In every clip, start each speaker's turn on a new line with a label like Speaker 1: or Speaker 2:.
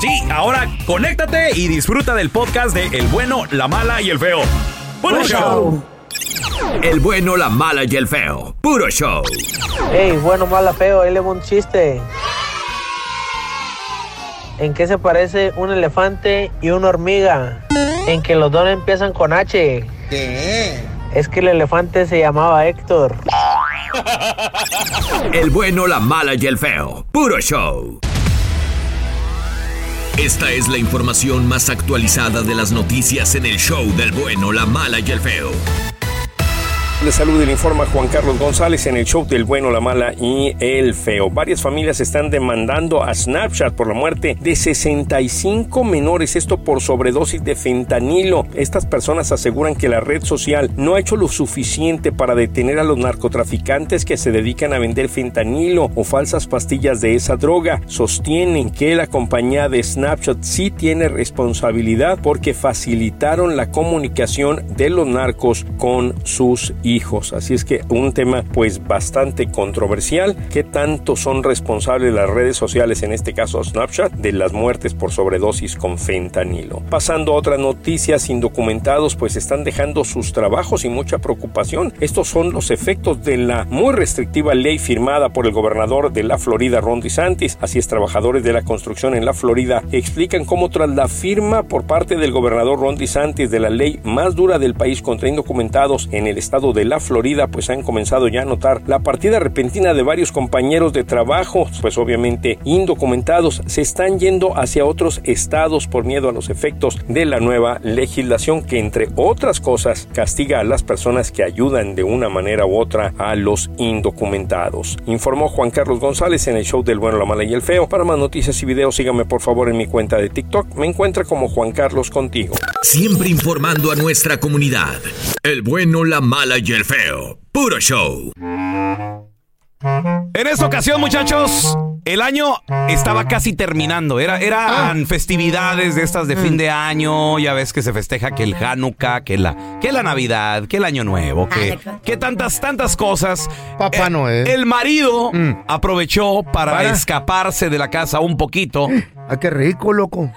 Speaker 1: Sí, ahora conéctate y disfruta del podcast de El bueno, la mala y el feo. ¡Buen
Speaker 2: Buen
Speaker 1: show!
Speaker 3: El bueno, la mala y el feo. Puro show.
Speaker 4: Ey, bueno, mala, feo, ahí le un chiste. ¿En qué se parece un elefante y una hormiga? En que los dos empiezan con H.
Speaker 5: ¿Qué?
Speaker 4: Es que el elefante se llamaba Héctor.
Speaker 3: El bueno, la mala y el feo. Puro show. Esta es la información más actualizada de las noticias en el show del bueno, la mala y el feo.
Speaker 6: De salud le informa Juan Carlos González en el show del bueno, la mala y el feo. Varias familias están demandando a Snapchat por la muerte de 65 menores, esto por sobredosis de fentanilo. Estas personas aseguran que la red social no ha hecho lo suficiente para detener a los narcotraficantes que se dedican a vender fentanilo o falsas pastillas de esa droga. Sostienen que la compañía de Snapchat sí tiene responsabilidad porque facilitaron la comunicación de los narcos con sus hijos. Así es que un tema pues bastante controversial. ¿Qué tanto son responsables las redes sociales, en este caso Snapchat, de las muertes por sobredosis con fentanilo? Pasando a otras noticias, indocumentados pues están dejando sus trabajos y mucha preocupación. Estos son los efectos de la muy restrictiva ley firmada por el gobernador de la Florida, Ron DeSantis. Así es, trabajadores de la construcción en la Florida explican cómo tras la firma por parte del gobernador Ron DeSantis de la ley más dura del país contra indocumentados en el estado de la Florida, pues han comenzado ya a notar la partida repentina de varios compañeros de trabajo, pues obviamente indocumentados, se están yendo hacia otros estados por miedo a los efectos de la nueva legislación que entre otras cosas castiga a las personas que ayudan de una manera u otra a los indocumentados. Informó Juan Carlos González en el show del bueno, la mala y el feo. Para más noticias y videos sígame por favor en mi cuenta de TikTok. Me encuentra como Juan Carlos contigo.
Speaker 3: Siempre informando a nuestra comunidad. El bueno, la mala y el feo. Puro show.
Speaker 1: En esta ocasión, muchachos, El año estaba casi terminando. Era, eran festividades de estas de fin de año. Ya ves que se festeja que el Hanukkah, que la, que la Navidad, que el Año Nuevo, que, que tantas, tantas cosas.
Speaker 2: Papá
Speaker 1: Eh,
Speaker 2: Noel.
Speaker 1: El marido
Speaker 2: Mm.
Speaker 1: aprovechó para,
Speaker 2: Para.
Speaker 1: escaparse de la casa un poquito.
Speaker 2: Ah, qué rico, loco.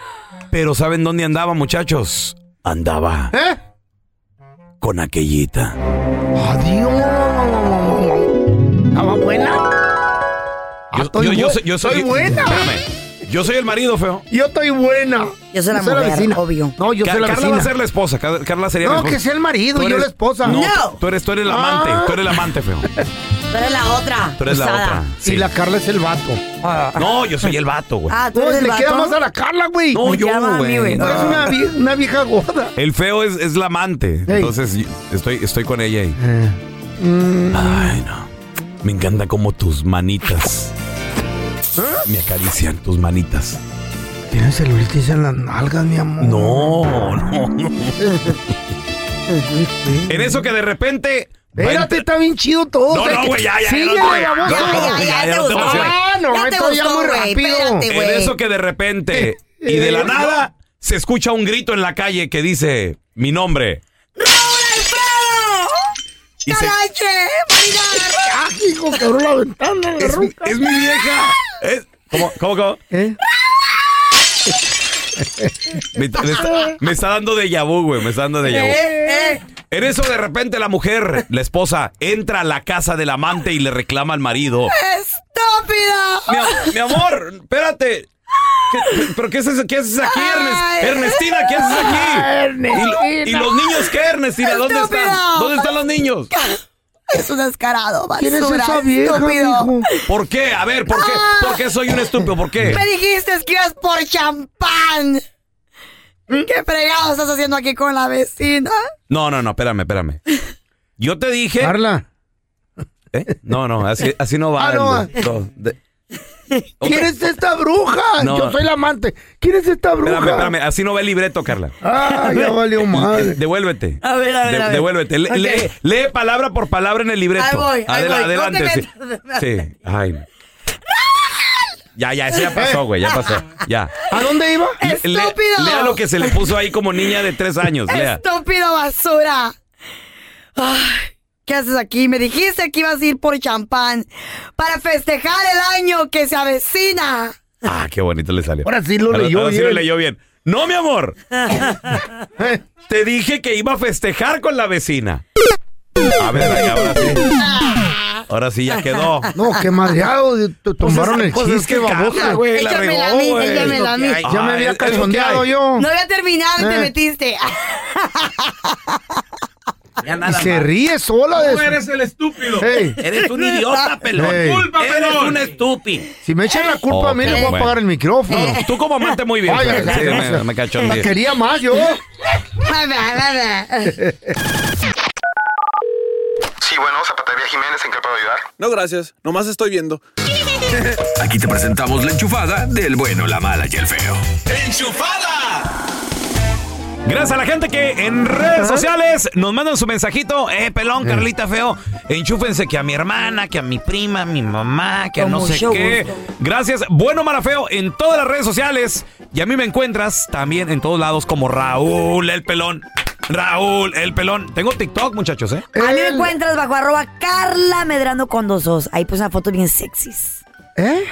Speaker 1: Pero ¿saben dónde andaba, muchachos? Andaba
Speaker 2: ¿Eh?
Speaker 1: Con aquellita.
Speaker 2: Adiós. ¿Estaba buena? Ah,
Speaker 1: Yo,
Speaker 2: estoy
Speaker 1: yo- soy, yo soy-
Speaker 2: estoy buena.
Speaker 1: Espérame. Yo soy el marido, feo.
Speaker 2: Yo estoy buena.
Speaker 7: Yo soy la mujer,
Speaker 2: vecina.
Speaker 7: obvio.
Speaker 2: No, yo
Speaker 1: Ca-
Speaker 2: soy la
Speaker 1: Carla
Speaker 2: vecina.
Speaker 1: va a ser la esposa. Ca- Carla sería la
Speaker 2: No,
Speaker 1: esposa.
Speaker 2: que sea el marido,
Speaker 1: Tú
Speaker 2: yo la esposa.
Speaker 1: No,
Speaker 7: No.
Speaker 1: tú- eres, tú eres el amante.
Speaker 2: Ah.
Speaker 1: Tú eres el amante, feo.
Speaker 7: Tú eres la otra.
Speaker 1: Tú eres la otra.
Speaker 2: Y
Speaker 1: Sí.
Speaker 2: la Carla es el vato.
Speaker 1: No, yo soy el vato, güey.
Speaker 7: Ah, tú
Speaker 2: No,
Speaker 7: eres el
Speaker 2: le queda
Speaker 7: vato?
Speaker 2: más a la Carla, güey.
Speaker 1: No,
Speaker 7: me
Speaker 1: yo,
Speaker 7: llama a mí,
Speaker 1: güey.
Speaker 2: No, es una, vie- una vieja gorda.
Speaker 1: El feo es, es la amante. Entonces estoy, estoy con ella ahí.
Speaker 2: Mm,
Speaker 1: Ay, no. Me encanta como tus manitas me acarician, tus manitas.
Speaker 2: Tienes celulitis en las nalgas, mi amor.
Speaker 1: No, no, no. En eso que de repente.
Speaker 2: Espérate, está bien chido todo.
Speaker 1: No,
Speaker 2: o sea,
Speaker 1: no, güey, ya, ya,
Speaker 2: Síguele,
Speaker 1: ya, no te-
Speaker 2: baboso.
Speaker 1: ya,
Speaker 7: ya, ya,
Speaker 1: no.
Speaker 2: Ah, no,
Speaker 7: Ya te
Speaker 2: esto ya muy rápido.
Speaker 7: espérate,
Speaker 1: En eso que de repente y de la nada se escucha un grito en la calle que dice mi nombre.
Speaker 7: ¡Raúl Alfredo! ¡Carache! ¡Marina!
Speaker 2: Hijo, que abrió la ventana, la
Speaker 1: Es,
Speaker 2: ruca.
Speaker 1: es mi vieja. Es- ¿Cómo, cómo, cómo?
Speaker 2: ¿Eh?
Speaker 1: Me, me está, me está dando de vu, güey. Me está dando de vu.
Speaker 7: Eh, eh.
Speaker 1: En eso de repente la mujer, la esposa, entra a la casa del amante y le reclama al marido.
Speaker 7: ¡Estúpido!
Speaker 1: Mi, mi amor, espérate. ¿Qué- ¿Pero qué haces, qué haces aquí, Ernest? Ernestina, ¿qué haces aquí? ¿Y, y los niños qué, Ernestina? ¿Dónde están? ¿Dónde están los niños?
Speaker 7: Es un descarado, basura.
Speaker 2: ¿Quién es esa vieja,
Speaker 7: estúpido.
Speaker 2: mijo?
Speaker 1: ¿Por qué? A ver, ¿por qué? ¿Por qué soy un estúpido? ¿Por qué?
Speaker 7: Me dijiste que ibas por champán. ¿Qué fregado estás haciendo aquí con la vecina?
Speaker 1: No, no, no, espérame, espérame. Yo te dije.
Speaker 2: Carla,
Speaker 1: ¿Eh? No, no, así, así no va.
Speaker 2: Ah, no.
Speaker 1: el- no, de-
Speaker 2: ¿quién es esta bruja?
Speaker 1: No.
Speaker 2: Yo soy la amante. ¿Quién es esta bruja?
Speaker 1: Espérame, espérame, así no va el libreto, Carla.
Speaker 2: Ah, ya valió madre.
Speaker 1: Devuélvete.
Speaker 7: A ver, a ver,
Speaker 1: De-
Speaker 7: a ver.
Speaker 1: Devuélvete. Lee, lee palabra por palabra en el libreto.
Speaker 7: Ahí voy, ahí
Speaker 1: Adela-
Speaker 7: voy.
Speaker 1: Adelante. Sí. Sí. Ay. Ya, ya, eso ya pasó, güey, ya pasó. Ya.
Speaker 2: ¿A dónde iba?
Speaker 1: Le- le-
Speaker 7: ¡Estúpido!
Speaker 1: lea lo que se le puso ahí como niña de tres años. Lea.
Speaker 7: ¡Estúpido basura! Ay, ¿Qué haces aquí? Me dijiste que ibas a ir por champán para festejar el año que se avecina.
Speaker 1: Ah, qué bonito le salió.
Speaker 2: Ahora sí lo
Speaker 1: Ahora-
Speaker 2: leyó
Speaker 1: ahora sí
Speaker 2: bien.
Speaker 1: lo leyó bien. No, mi amor.
Speaker 2: Eh,
Speaker 1: Te dije que iba a festejar con la vecina. A ver, ay, ahora sí. Ahora sí ya quedó.
Speaker 2: No, qué madreado. Te tumbaron el
Speaker 1: Pues es
Speaker 2: chiste,
Speaker 1: que
Speaker 2: baboso.
Speaker 1: Carla, güey, la regó,
Speaker 7: a mí,
Speaker 1: güey.
Speaker 7: échamela a mí.
Speaker 2: Ya me
Speaker 1: Ah,
Speaker 2: había calzoneado
Speaker 1: hay.
Speaker 2: yo.
Speaker 7: No había terminado y te
Speaker 2: Eh.
Speaker 7: metiste.
Speaker 1: Ya
Speaker 2: Y
Speaker 1: nada
Speaker 2: se
Speaker 1: más.
Speaker 2: ríe sola de
Speaker 1: Tú
Speaker 2: eso.
Speaker 1: eres el estúpido. Eres un idiota, pelón.
Speaker 2: Ey.
Speaker 1: Culpa, eres un estúpido.
Speaker 2: si me echan la culpa a mí, le voy a apagar el micrófono.
Speaker 1: Tú como amante muy bien.
Speaker 2: Ay,
Speaker 1: pero sí, me, me cachó
Speaker 2: La quería más yo.
Speaker 5: Sí, bueno, Zapatería Jiménez, ¿en qué puedo ayudar?
Speaker 8: No, gracias. Nomás estoy viendo.
Speaker 3: Aquí te presentamos la enchufada del bueno, la mala y el feo.
Speaker 1: Gracias a la gente que en redes sociales nos mandan su mensajito. Eh, pelón, Carlita, feo. Enchúfense que a mi hermana, que a mi prima, a mi mamá, que a no sé qué.
Speaker 7: gusto.
Speaker 1: Gracias. Bueno, mala, feo, en todas las redes sociales. Y a mí me encuentras también en todos lados como Raúl el pelón. Raúl el pelón. Tengo TikTok, muchachos, ¿eh?
Speaker 7: A mí me encuentras bajo arroba Carla Medrano con dos os. Ahí puse una foto bien sexys.
Speaker 2: ¿Eh?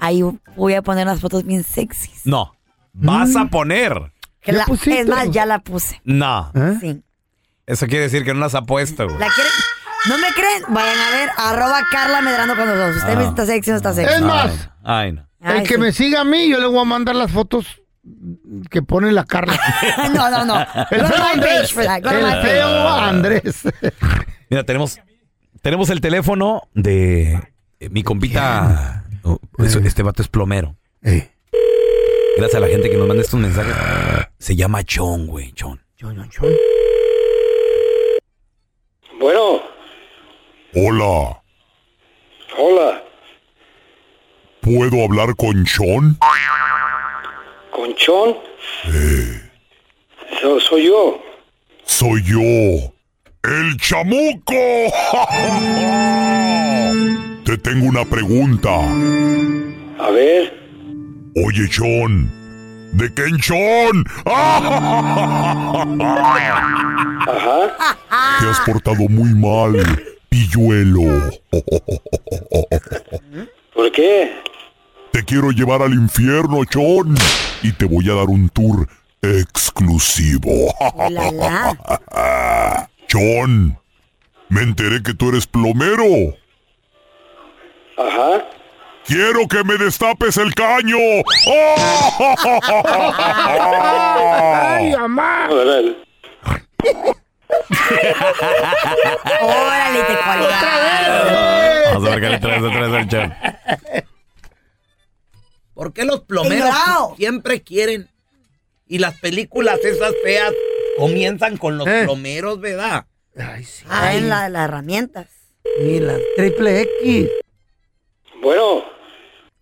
Speaker 7: Ahí voy a poner unas fotos bien sexys.
Speaker 1: No. Vas a poner.
Speaker 7: Que
Speaker 2: ¿Ya
Speaker 7: la- es más, ya la puse.
Speaker 1: No.
Speaker 2: ¿Eh?
Speaker 7: Sí.
Speaker 1: Eso quiere decir que no las ha puesto, güey.
Speaker 7: ¿La quieren? ¿No me creen? Vayan a ver, arroba Carla Medrano con dos os. Usted me
Speaker 1: Ah.
Speaker 7: está sexy o no está sexy.
Speaker 2: Es más,
Speaker 1: Ay, no.
Speaker 2: el
Speaker 7: Ay,
Speaker 2: que
Speaker 7: sí.
Speaker 2: me siga a mí, yo le voy a mandar las fotos que pone la Carla.
Speaker 7: no, no, no.
Speaker 2: El feo Andrés. El feo Andrés.
Speaker 1: Mira, tenemos, tenemos el teléfono de eh, mi compita. Oh, eso- este vato es plomero.
Speaker 2: Ey,
Speaker 1: Gracias a la gente que nos manda estos mensajes. Se llama Chon, güey, Chon.
Speaker 2: chon, chon, chon.
Speaker 9: Bueno,
Speaker 10: Hola,
Speaker 9: hola,
Speaker 10: ¿puedo hablar con Sean?
Speaker 9: Conchón. So- soy yo.
Speaker 10: Soy yo, el chamuco. Te tengo una pregunta.
Speaker 9: A ver.
Speaker 10: Oye, Sean. ¿De quién, Sean?
Speaker 9: Ajá.
Speaker 10: Te has portado muy mal, pilluelo.
Speaker 9: ¿Por qué?
Speaker 10: Te quiero llevar al infierno, Sean. Y te voy a dar un tour exclusivo. Sean, me enteré que tú eres plomero.
Speaker 9: Ajá.
Speaker 10: Quiero que me destapes el caño.
Speaker 2: ¡Ay, mamá!
Speaker 9: Órale.
Speaker 7: Órale, te
Speaker 1: Vamos a ver qué le traes vez al Sean.
Speaker 11: ¿Por qué los plomeros siempre quieren? Y las películas esas feas comienzan con los
Speaker 2: Eh.
Speaker 11: plomeros, ¿verdad?
Speaker 2: Ay, sí.
Speaker 7: Ah, en la- las herramientas.
Speaker 2: Y la triple X.
Speaker 9: Bueno.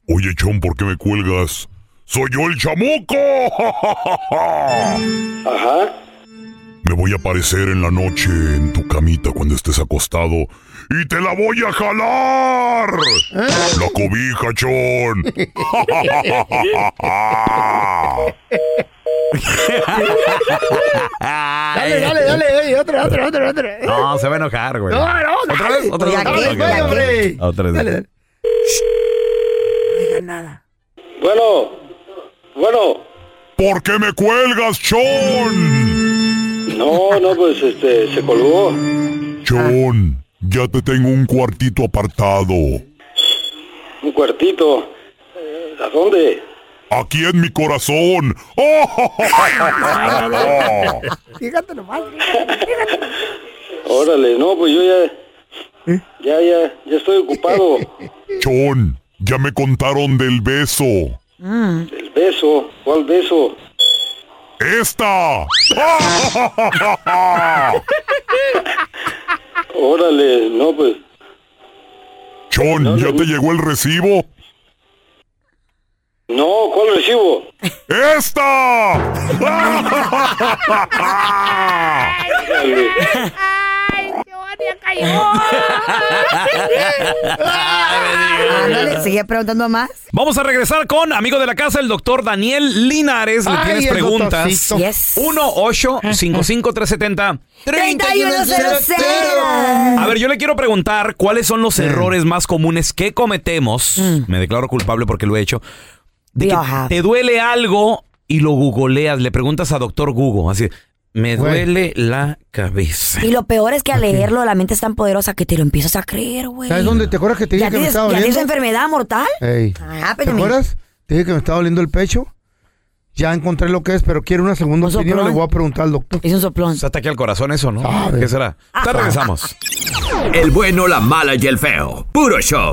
Speaker 10: Oye, Sean, ¿por qué me cuelgas? ¡Soy yo el chamuco!
Speaker 9: Ajá.
Speaker 10: Me voy a aparecer en la noche en tu camita cuando estés acostado y te la voy a jalar. La cobija, Chon.
Speaker 2: Dale, dale, dale. ey, otra, otra, otra, otra.
Speaker 1: No, se va a enojar, güey.
Speaker 2: No, no,
Speaker 1: ¿Otra vez? ¿Otra vez?
Speaker 2: Ya que,
Speaker 1: Ok.
Speaker 2: güey,
Speaker 1: Otra vez.
Speaker 2: Dale, dale.
Speaker 9: Bueno. Bueno.
Speaker 10: ¿Por qué me cuelgas, Chon?
Speaker 9: No, no, pues este, se colgó.
Speaker 10: Chon, ya te tengo un cuartito apartado.
Speaker 9: Un cuartito. ¿A dónde?
Speaker 10: Aquí en mi corazón.
Speaker 2: Fíjate nomás.
Speaker 9: Órale, no, pues yo ya. Ya, ya, ya estoy ocupado.
Speaker 10: Chon, ya me contaron del beso.
Speaker 9: El beso. ¿Cuál beso?
Speaker 10: ¡Esta!
Speaker 9: Órale, no, pues.
Speaker 10: Chon, ¿ya te llegó el recibo?
Speaker 9: No, ¿cuál recibo?
Speaker 10: ¡Esta!
Speaker 7: Ándale, sigue preguntando más.
Speaker 1: Vamos a regresar con amigo de la casa, el doctor Daniel Linares. Le
Speaker 7: Ay,
Speaker 1: tienes
Speaker 7: el
Speaker 1: preguntas.
Speaker 7: Yes.
Speaker 1: 1-855-370.
Speaker 7: 3100.
Speaker 1: A ver, yo le quiero preguntar cuáles son los errores más comunes que cometemos.
Speaker 7: Mm.
Speaker 1: Me declaro culpable porque lo he hecho. De que te duele algo y lo googleas, le preguntas a doctor Google, así, me
Speaker 2: Güey.
Speaker 1: duele la cabeza.
Speaker 7: Y lo peor es que al leerlo la mente es tan poderosa que te lo empiezas a creer, güey.
Speaker 2: ¿Sabes dónde? ¿Te acuerdas que te dije
Speaker 7: ¿Ya
Speaker 2: que me
Speaker 7: tienes,
Speaker 2: estaba
Speaker 7: ¿Ya tienes
Speaker 2: doliendo?
Speaker 7: enfermedad mortal?
Speaker 2: Ey.
Speaker 7: Ah,
Speaker 2: ¿Te acuerdas? Te dije que me estaba doliendo el pecho. Ya encontré lo que es, pero quiero una segunda
Speaker 7: Un
Speaker 2: opinión.
Speaker 7: soplón.
Speaker 2: Le voy a preguntar al doctor.
Speaker 7: Es un soplón.
Speaker 1: Es ataque al corazón eso, ¿no? ¿Qué será? Ya regresamos.
Speaker 3: El bueno, la mala y el feo. Puro show.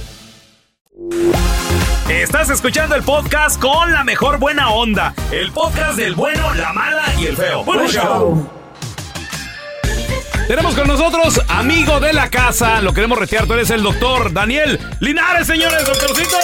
Speaker 1: Estás escuchando el podcast con la mejor buena onda. El podcast del bueno, la mala y el feo. Bueno, show. Tenemos con nosotros, amigo de la casa, lo queremos retear, tú eres el doctor Daniel Linares, señores, doctorcito.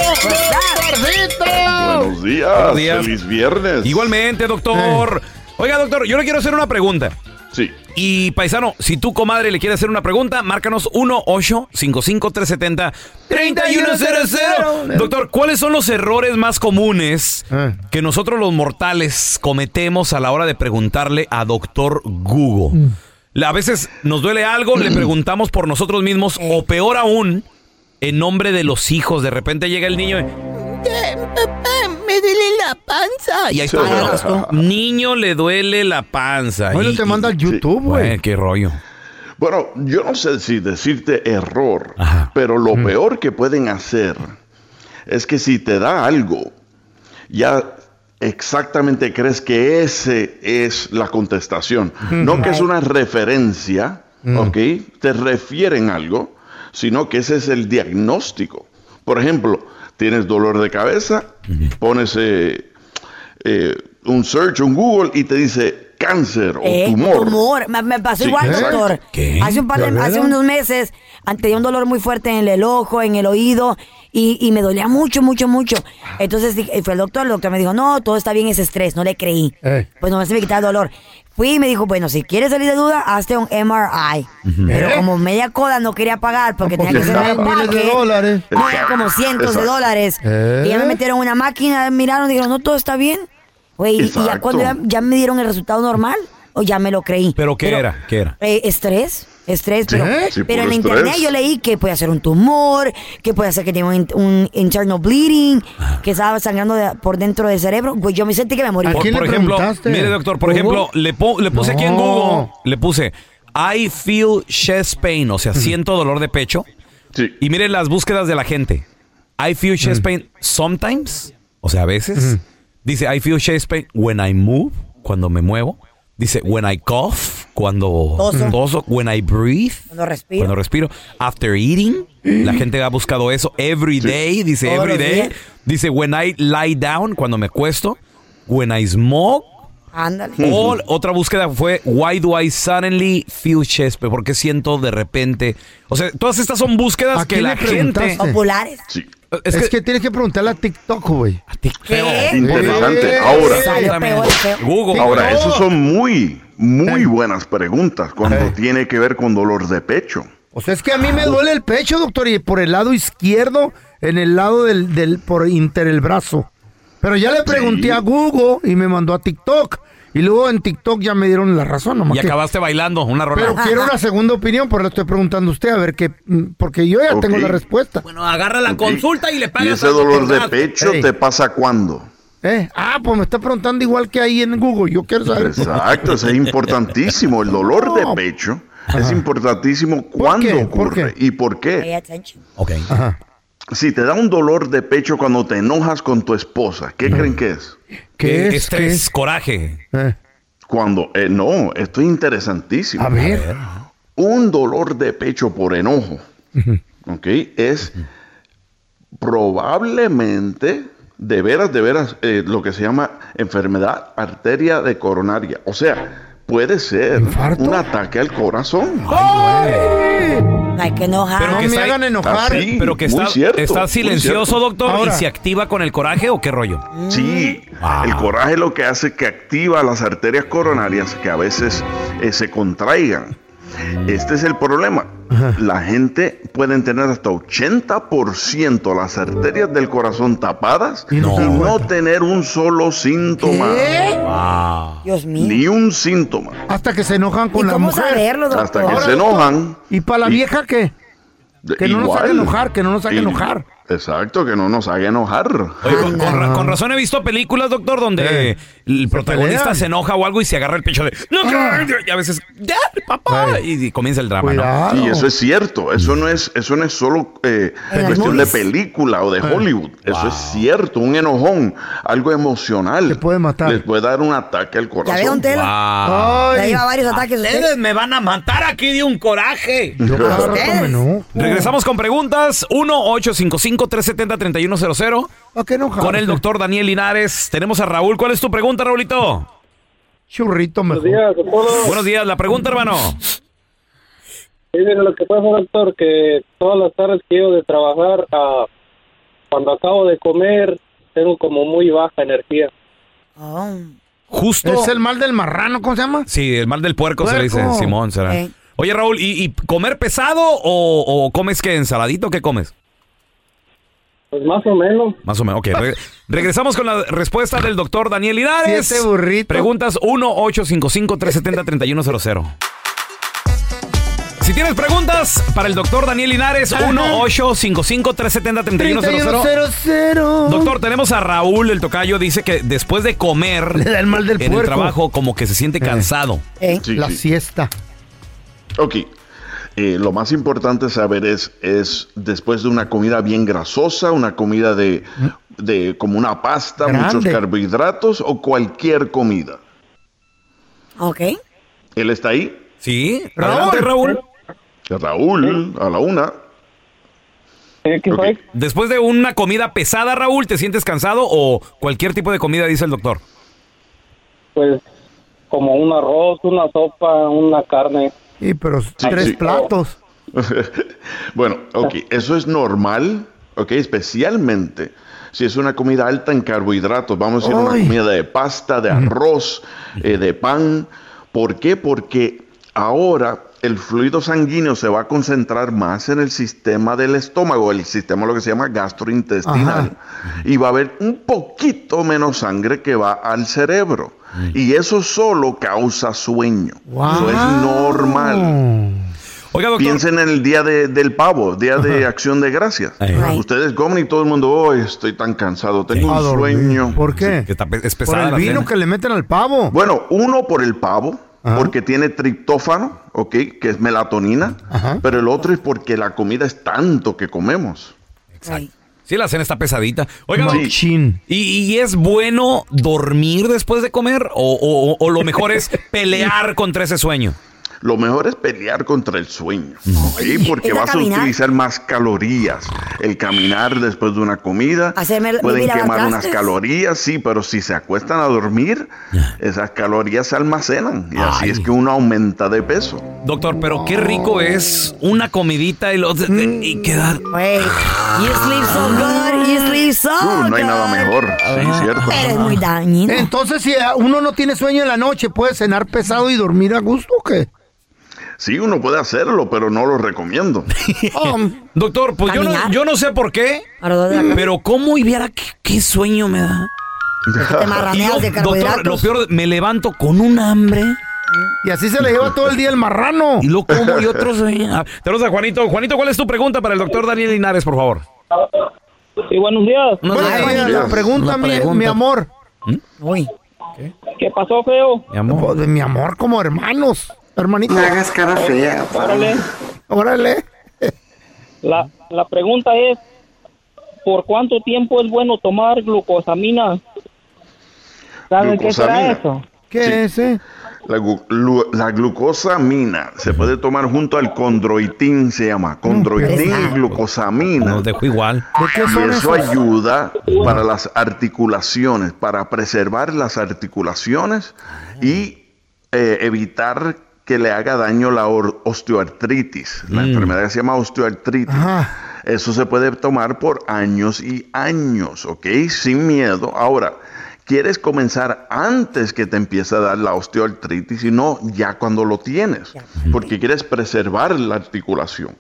Speaker 12: Buenos días.
Speaker 1: Buenos días.
Speaker 12: Feliz viernes.
Speaker 1: Igualmente, doctor. Oiga, doctor, yo le quiero hacer una pregunta.
Speaker 12: Sí.
Speaker 1: Y paisano, si tu comadre le quiere hacer una pregunta, márcanos 1-855-370-3100. Doctor, ¿cuáles son los errores más comunes que nosotros los mortales cometemos a la hora de preguntarle a doctor Google? A veces nos duele algo, le preguntamos por nosotros mismos, o peor aún, en nombre de los hijos. De repente llega el niño y,
Speaker 13: Papá, me duele la panza.
Speaker 1: y ahí está. Niño le duele la panza.
Speaker 2: Bueno,
Speaker 1: Y-
Speaker 2: te manda al YouTube, güey.
Speaker 1: Qué rollo.
Speaker 12: Bueno, yo no sé si decirte error, pero lo peor que pueden hacer es que si te da algo, ya exactamente crees que ese es la contestación. No que es una referencia, ¿ok? Te refieren algo, sino que ese es el diagnóstico. Por ejemplo, tienes dolor de cabeza, pones eh, eh, un search en Google y te dice cáncer o
Speaker 7: Eh,
Speaker 12: tumor.
Speaker 7: tumor. Me, me pasó
Speaker 12: Sí.
Speaker 7: igual, doctor.
Speaker 12: ¿Qué?
Speaker 7: Hace, un par de,
Speaker 12: ¿De
Speaker 7: hace unos meses tenía un dolor muy fuerte en el ojo, en el oído, y, y me dolía mucho, mucho, mucho. Entonces dije- fue el doctor, el doctor me dijo, no, todo está bien, es estrés, no le creí.
Speaker 2: Eh.
Speaker 7: Pues no se me quitaba el dolor. Fui y me dijo, bueno, si quieres salir de duda, hazte un MRI. Pero
Speaker 2: ¿Eh?
Speaker 7: como media coda no quería pagar porque tenía que
Speaker 2: estaban miles de dólares.
Speaker 7: no, era como cientos de dólares.
Speaker 2: ¿Eh?
Speaker 7: Y ya me metieron en una máquina, miraron, dijeron, no, todo está bien. Güey, y ya cuando ya, ya me dieron el resultado normal, o ya me lo creí.
Speaker 1: ¿Pero qué era? ¿Qué era?
Speaker 7: Eh, estrés, estrés, pero,
Speaker 1: Sí,
Speaker 7: pero en la internet yo leí que puede ser un tumor, que puede ser que tenga un, un internal bleeding, que estaba sangrando de- por dentro del cerebro. Pues yo me sentí que me morí.
Speaker 1: Por, por ejemplo, mire doctor, por ejemplo, le, po- le puse aquí en
Speaker 7: No.
Speaker 1: Google, le puse I feel chest pain, o sea, siento dolor de pecho. Y mire las búsquedas de la gente. I feel chest pain sometimes, o sea, a veces. Dice I feel chest pain when I move, cuando me muevo. Dice when I cough, cuando
Speaker 7: Toso.
Speaker 1: toso. When I breathe,
Speaker 7: Cuando respiro.
Speaker 1: cuando respiro. After eating, la gente ha buscado eso. Every day, dice
Speaker 7: Todos
Speaker 1: every day.
Speaker 7: días.
Speaker 1: Dice when I lie down, cuando me cuesto. When I smoke.
Speaker 7: Ándale.
Speaker 1: O otra búsqueda fue Why do I suddenly feel chest pain? ¿Por qué siento de repente? O sea, todas estas son búsquedas que la gente?
Speaker 7: Populares.
Speaker 2: Es, que... tienes que preguntarle a TikTok, güey.
Speaker 7: ¿Qué?
Speaker 12: Interesante. Ahora.
Speaker 1: Google.
Speaker 12: Ahora, esas son muy, muy buenas preguntas cuando tiene que ver con dolor de pecho.
Speaker 2: O sea, es que a mí me duele el pecho, doctor, y por el lado izquierdo, en el lado del, del por inter el brazo. Pero ya le pregunté a Google y me mandó a TikTok. Y luego en TikTok ya me dieron la razón. Nomás
Speaker 1: Y
Speaker 2: que-
Speaker 1: acabaste bailando una rola.
Speaker 2: Pero quiero una segunda opinión, por eso estoy preguntando a usted, a ver qué. mm, Porque yo ya tengo la respuesta.
Speaker 11: Bueno, agarra la consulta y le
Speaker 12: ¿Y
Speaker 11: pagas
Speaker 12: ese
Speaker 11: algo
Speaker 12: dolor de pecho te pasa cuándo?
Speaker 2: ¿Eh? Ah, pues me está preguntando igual que ahí en Google. Yo quiero saber.
Speaker 12: Exacto, eso es importantísimo. El dolor de pecho es importantísimo cuándo ocurre y por
Speaker 7: Pay
Speaker 12: qué.
Speaker 7: attention.
Speaker 1: Ok.
Speaker 12: Si te da un dolor de pecho cuando te enojas con tu esposa, ¿qué creen que es?
Speaker 2: ¿Qué es?
Speaker 1: Estrés,
Speaker 2: ¿Qué es?
Speaker 1: coraje.
Speaker 2: Eh.
Speaker 12: Cuando, eh, no, esto es interesantísimo.
Speaker 2: A ver.
Speaker 12: Un dolor de pecho por enojo, ¿ok? Es probablemente, de veras, de veras, eh, lo que se llama enfermedad arteria de coronaria. O sea, puede ser un ataque al corazón.
Speaker 7: Hay que enojar.
Speaker 1: Pero que está-
Speaker 12: Así,
Speaker 1: pero que está,
Speaker 12: cierto,
Speaker 1: está silencioso, doctor,
Speaker 12: Ahora-
Speaker 1: y se activa con el coraje o qué rollo.
Speaker 12: Sí,
Speaker 1: Ah.
Speaker 12: el coraje lo que hace es que activa las arterias coronarias que a veces eh, se contraigan. Este es el problema. La gente puede tener hasta 80% las arterias del corazón tapadas y no, tener un solo síntoma.
Speaker 7: Dios mío.
Speaker 12: Ni un síntoma.
Speaker 2: Hasta que se enojan con
Speaker 7: ¿Y
Speaker 2: la
Speaker 7: cómo
Speaker 2: mujer.
Speaker 7: saberlo?
Speaker 12: Hasta que
Speaker 2: Ahora,
Speaker 12: se enojan.
Speaker 2: ¿Y para la
Speaker 12: Y-
Speaker 2: vieja qué? Que no nos haga enojar, que no nos haga
Speaker 12: Y-
Speaker 2: enojar.
Speaker 12: Exacto, que no nos haga enojar.
Speaker 1: Oye, con, con con razón he visto películas, doctor, donde
Speaker 12: Eh,
Speaker 1: el protagonista se enoja o algo y se agarra el pecho de no, y a veces ya, papá, y, y comienza el drama, ¿no?
Speaker 12: Sí, eso es cierto. Eso no es, eso no es solo eh, cuestión de película o de
Speaker 1: Eh.
Speaker 12: Hollywood. Eso
Speaker 1: Wow.
Speaker 12: es cierto. Un enojón, algo emocional. Les
Speaker 2: puede matar.
Speaker 12: Les puede dar un ataque al corazón.
Speaker 7: Ya ve, don Tela. Ya lleva varios ataques. usted.
Speaker 11: Ustedes me van a matar aquí de un coraje.
Speaker 1: Regresamos con preguntas 1-855-370-3100 con el doctor Daniel Linares. Tenemos a Raúl. ¿Cuál es tu pregunta, Raulito?
Speaker 2: Churrito mejor.
Speaker 1: Buenos días. La pregunta, hermano.
Speaker 9: Miren, lo que pasa, doctor, que todas las tardes que llego de trabajar, cuando acabo de comer, tengo como muy baja energía.
Speaker 1: Justo.
Speaker 2: Es el mal del marrano, ¿cómo se llama?
Speaker 1: Sí, el mal del puerco, se le dice,
Speaker 2: Puerco.
Speaker 1: Simón, será.
Speaker 2: Eh.
Speaker 1: Oye, Raúl, ¿y, y comer pesado o, o comes qué, ensaladito? ¿Qué comes?
Speaker 9: Pues más o menos.
Speaker 1: Más o menos, ok. Re- regresamos con la respuesta del doctor Daniel Linares.
Speaker 2: Siete burritos.
Speaker 1: Preguntas 1-855-370-3100. Si tienes preguntas para el doctor Daniel Linares, 1-855-370-3100.
Speaker 2: 3100.
Speaker 1: Doctor, tenemos a Raúl, el tocayo, dice que después de comer
Speaker 2: Le da el mal del
Speaker 1: en el
Speaker 2: puerco.
Speaker 1: trabajo como que se siente cansado.
Speaker 12: Sí,
Speaker 2: La
Speaker 12: sí.
Speaker 2: siesta.
Speaker 12: Ok. Eh, lo más importante saber es, es después de una comida bien grasosa, una comida de, de como una pasta,
Speaker 7: Grande.
Speaker 12: muchos carbohidratos o cualquier comida.
Speaker 7: Ok.
Speaker 12: ¿Él está ahí?
Speaker 1: Sí.
Speaker 12: Adelante,
Speaker 1: Raúl.
Speaker 12: Raúl, a la una. Ok.
Speaker 1: Después de una comida pesada, Raúl, ¿te sientes cansado o cualquier tipo de comida, dice el doctor?
Speaker 9: Pues como un arroz, una sopa, una carne.
Speaker 2: Sí, pero tres
Speaker 12: sí.
Speaker 2: platos.
Speaker 12: bueno, ok, eso es normal, ok, especialmente si es una comida alta en carbohidratos. Vamos a decir una comida de pasta, de arroz, eh, de pan. ¿Por qué? Porque ahora el fluido sanguíneo se va a concentrar más en el sistema del estómago, el sistema lo que se llama gastrointestinal. Y va a haber un poquito menos sangre que va al cerebro. Y eso solo causa sueño. Eso es normal.
Speaker 1: Oiga.
Speaker 12: Piensen en el día de- del pavo, día de acción de gracias.
Speaker 1: Right.
Speaker 12: Ustedes comen y todo el mundo, hoy estoy tan cansado, tengo un sueño.
Speaker 2: ¿Por qué?
Speaker 1: Que está pe- es
Speaker 2: Por el
Speaker 1: la
Speaker 2: vino
Speaker 1: cena.
Speaker 2: que le meten al pavo.
Speaker 12: Bueno, uno por el pavo, porque tiene triptófano, ¿ok? Que es melatonina. Pero el otro es porque la comida es tanto que comemos.
Speaker 1: Sí, la cena está pesadita. Oiga,
Speaker 12: Sí.
Speaker 1: ¿y, y es bueno dormir después de comer? ¿O, o- o lo mejor es pelear contra ese sueño?
Speaker 12: Lo mejor es pelear contra el sueño, ¿ok? Porque
Speaker 7: ¿Ir a
Speaker 12: vas a utilizar más calorías. El caminar después de una comida
Speaker 7: Hacerme el-
Speaker 12: pueden quemar unas calorías, sí, pero si se acuestan a dormir, esas calorías se almacenan y así
Speaker 1: Ay.
Speaker 12: es que uno aumenta de peso.
Speaker 1: Doctor, pero qué rico es una comidita y, lo, y quedar...
Speaker 7: Wey, you sleep so good, you sleep so
Speaker 12: Uh, no hay nada mejor, sí, cierto.
Speaker 7: Eres muy dañino.
Speaker 2: Entonces, si uno no tiene sueño en la noche, ¿puede cenar pesado y dormir a gusto o qué?
Speaker 12: Sí, uno puede hacerlo, pero no lo recomiendo.
Speaker 1: Doctor, pues yo no, yo no sé por qué,
Speaker 7: la
Speaker 1: pero cómo y viera qué, qué sueño me da.
Speaker 7: Te marraneas de
Speaker 1: Doctor, lo peor, me levanto con un hambre.
Speaker 2: Y así se le lleva todo el día el marrano.
Speaker 1: Y lo como y otros... ah, Tenemos a Juanito. Juanito, ¿cuál es tu pregunta para el doctor Daniel Linares, por favor?
Speaker 9: Sí, buenos días.
Speaker 1: Buenos
Speaker 2: Buenos
Speaker 1: días.
Speaker 2: días. Pregunta,
Speaker 1: Una
Speaker 2: mi,
Speaker 1: pregunta.
Speaker 2: mi amor.
Speaker 7: Uy.
Speaker 9: ¿Qué pasó, feo?
Speaker 1: Mi amor.
Speaker 2: Pues, mi amor, como hermanos. Hermanito.
Speaker 9: No hagas cara fea. Órale.
Speaker 2: Órale.
Speaker 9: La, la pregunta es, ¿por cuánto tiempo es bueno tomar glucosamina? ¿Saben qué será eso?
Speaker 2: ¿Qué
Speaker 12: Sí.
Speaker 2: es ese?
Speaker 12: La, glucosamina se puede tomar junto al condroitín, se llama. Condroitín y glucosamina.
Speaker 1: Nos dejó igual.
Speaker 2: ¿De qué
Speaker 12: Y eso
Speaker 2: esos?
Speaker 12: ayuda para las articulaciones, para preservar las articulaciones y eh, evitar que le haga daño la osteoartritis. La enfermedad que se llama osteoartritis. Eso se puede tomar por años y años, ¿ok? Sin miedo. Ahora, quieres comenzar antes que te empiece a dar la osteoartritis y no ya cuando lo tienes, porque quieres preservar la articulación.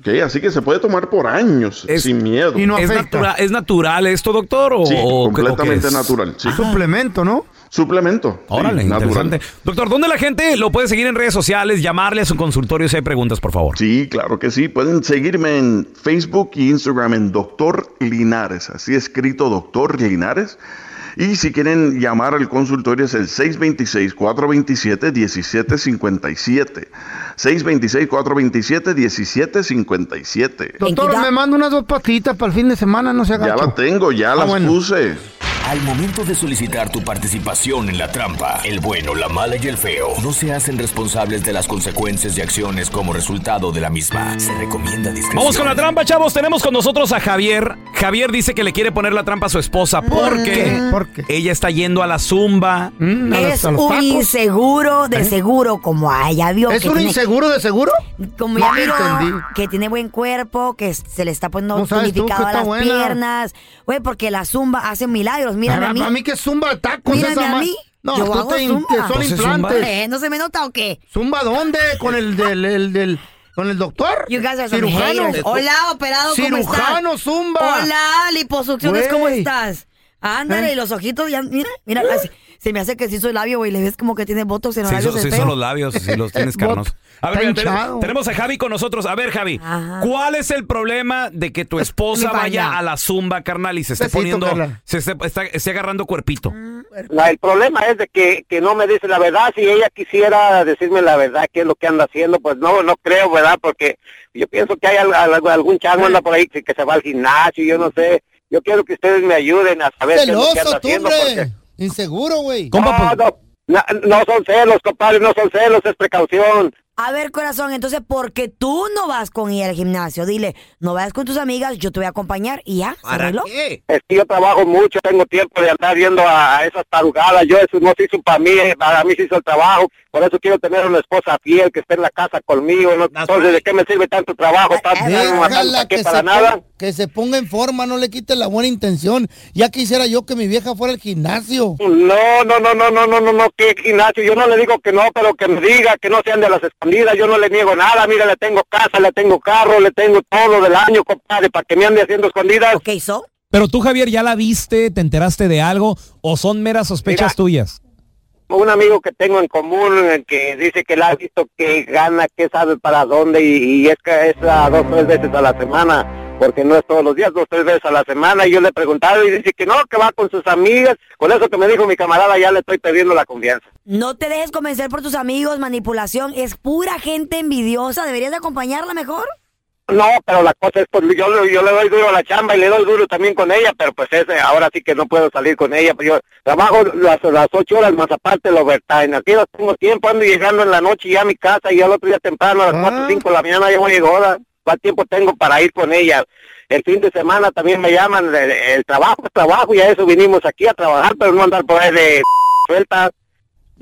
Speaker 12: ¿Ok? Así que se puede tomar por años, sin miedo.
Speaker 1: ¿Es, natura- ¿Es natural esto, doctor? O,
Speaker 12: Sí,
Speaker 1: o- o qué
Speaker 12: completamente
Speaker 1: es?
Speaker 12: natural. sí.
Speaker 2: Suplemento, ¿no?
Speaker 12: Suplemento. sí,
Speaker 1: Órale,
Speaker 12: natural.
Speaker 1: interesante. Doctor, ¿dónde la gente lo puede seguir en redes sociales, llamarle a su consultorio si hay preguntas, por favor?
Speaker 12: Sí, claro que sí. Pueden seguirme en Facebook y Instagram en Doctor Linares, así escrito Doctor Linares. Y si quieren llamar al consultorio es el 626-427-1757. 626-427-1757.
Speaker 2: Doctor, me manda unas dos patitas para el fin de semana, no se
Speaker 12: Ya
Speaker 2: agacho.
Speaker 12: la tengo, ya
Speaker 2: Ah,
Speaker 12: las
Speaker 2: bueno.
Speaker 12: puse.
Speaker 3: Al momento de solicitar tu participación en la trampa, el bueno, la mala y el feo no se hacen responsables de las consecuencias y acciones como resultado de la misma. Se recomienda discreción.
Speaker 1: Vamos con la trampa, chavos. Tenemos con nosotros a Javier. Javier dice que le quiere poner la trampa a su esposa porque ella está yendo a la zumba.
Speaker 7: Es un inseguro de seguro, como a ella vio.
Speaker 2: ¿Es
Speaker 7: que
Speaker 2: un
Speaker 7: tiene-
Speaker 2: inseguro de seguro?
Speaker 7: Como
Speaker 2: No
Speaker 7: ya miró
Speaker 2: entendí.
Speaker 7: que tiene buen cuerpo, que se le está poniendo
Speaker 2: No
Speaker 7: tonificado a
Speaker 2: está
Speaker 7: las
Speaker 2: buena.
Speaker 7: piernas. Güey, porque la zumba hace milagros. Mírame
Speaker 2: Ah,
Speaker 7: a mí.
Speaker 2: a mí que zumba tacos
Speaker 7: Mírame
Speaker 2: esa
Speaker 7: a mí.
Speaker 2: No,
Speaker 7: Yo
Speaker 2: tú
Speaker 7: hago
Speaker 2: te
Speaker 7: zumba.
Speaker 2: son
Speaker 7: Entonces,
Speaker 2: implantes.
Speaker 7: zumba. Eh, ¿No se me nota o qué?
Speaker 2: ¿Zumba dónde? ¿Con el del, el del- con el doctor?
Speaker 7: You guys are
Speaker 2: ¿Cirujano?
Speaker 7: Hola, operado, ¿cómo estás?
Speaker 2: Cirujano, zumba.
Speaker 7: Hola, liposucciones, ¿cómo estás? Ándale,
Speaker 2: ¿Eh?
Speaker 7: y los ojitos ya, mira, mira, así, se me hace que sí soy labio, güey, le ves como que tiene botox en los
Speaker 1: Se
Speaker 7: labios
Speaker 1: hizo, se
Speaker 7: el
Speaker 1: hizo los labios, si los tienes carnos. A ver, mira, tenemos a Javi con nosotros. A ver, Javi, ¿cuál es el problema de que tu esposa
Speaker 14: mi
Speaker 1: vaya
Speaker 14: falla.
Speaker 1: a la zumba, carnal, y se esté
Speaker 14: Besito,
Speaker 1: poniendo,
Speaker 14: Carla.
Speaker 1: se esté, está- esté agarrando cuerpito?
Speaker 14: La- el problema es de que, que no me dice la verdad. Si ella quisiera decirme la verdad, qué es lo que anda haciendo, pues no, no creo, ¿verdad? Porque yo pienso que hay al- al- algún chango anda por ahí que, que se va al gimnasio, yo no sé. Yo quiero que ustedes me ayuden a saber qué es lo que anda haciendo. Porque...
Speaker 2: Inseguro, güey.
Speaker 14: No, no, no, no son celos, compadre, no son celos, es precaución.
Speaker 7: A ver, corazón, entonces, ¿por qué tú no vas con ella al gimnasio? Dile, no vayas con tus amigas, yo te voy a acompañar y ya, ¿se arregló?
Speaker 14: Es que yo trabajo mucho, tengo tiempo de andar viendo a, a esas tarugadas. Yo eso no se hizo para mí, eh, para mí se hizo el trabajo. Por eso quiero tener una esposa fiel que esté en la casa conmigo. ¿no? Entonces, ¿de qué me sirve tanto trabajo? Tanto matando
Speaker 2: Déjala
Speaker 14: aquí
Speaker 2: que
Speaker 14: para
Speaker 2: se,
Speaker 14: nada.
Speaker 2: ponga, que se ponga en forma, no le quite la buena intención. Ya quisiera yo que mi vieja fuera al gimnasio.
Speaker 14: No, no, no, no, no, no, no, no, que gimnasio. Yo no le digo que no, pero que me diga que no sean de las escondidas. Yo no le niego nada. Mira, le tengo casa, le tengo carro, le tengo todo del año, compadre, para que me ande haciendo escondidas.
Speaker 7: Ok, so.
Speaker 15: Pero tú, Javier, ¿ya la viste? ¿Te enteraste de algo? ¿O son meras sospechas
Speaker 14: Mira.
Speaker 15: tuyas?
Speaker 14: un amigo que tengo en común eh, que dice que la ha visto que gana, que sabe para dónde y, y es que es a dos tres veces a la semana, porque no es todos los días, dos tres veces a la semana y yo le he preguntado y dice que no, que va con sus amigas, con eso que me dijo mi camarada ya le estoy perdiendo la confianza.
Speaker 7: No te dejes convencer por tus amigos, manipulación, es pura gente envidiosa, deberías de acompañarla mejor.
Speaker 14: No, pero la cosa es, pues yo, le- yo le doy duro a la chamba y le doy duro también con ella, pero pues ese, ahora sí que no puedo salir con ella, pues yo trabajo las, las ocho horas más aparte el overtime, aquí no tengo tiempo, ando llegando en la noche ya a mi casa y al otro día temprano a las cuatro o cinco de la mañana ya voy a llegar, ¿cuál tiempo tengo para ir con ella? El fin de semana también me llaman, el, el trabajo es trabajo y a eso vinimos aquí a trabajar, pero no andar por ahí de suelta.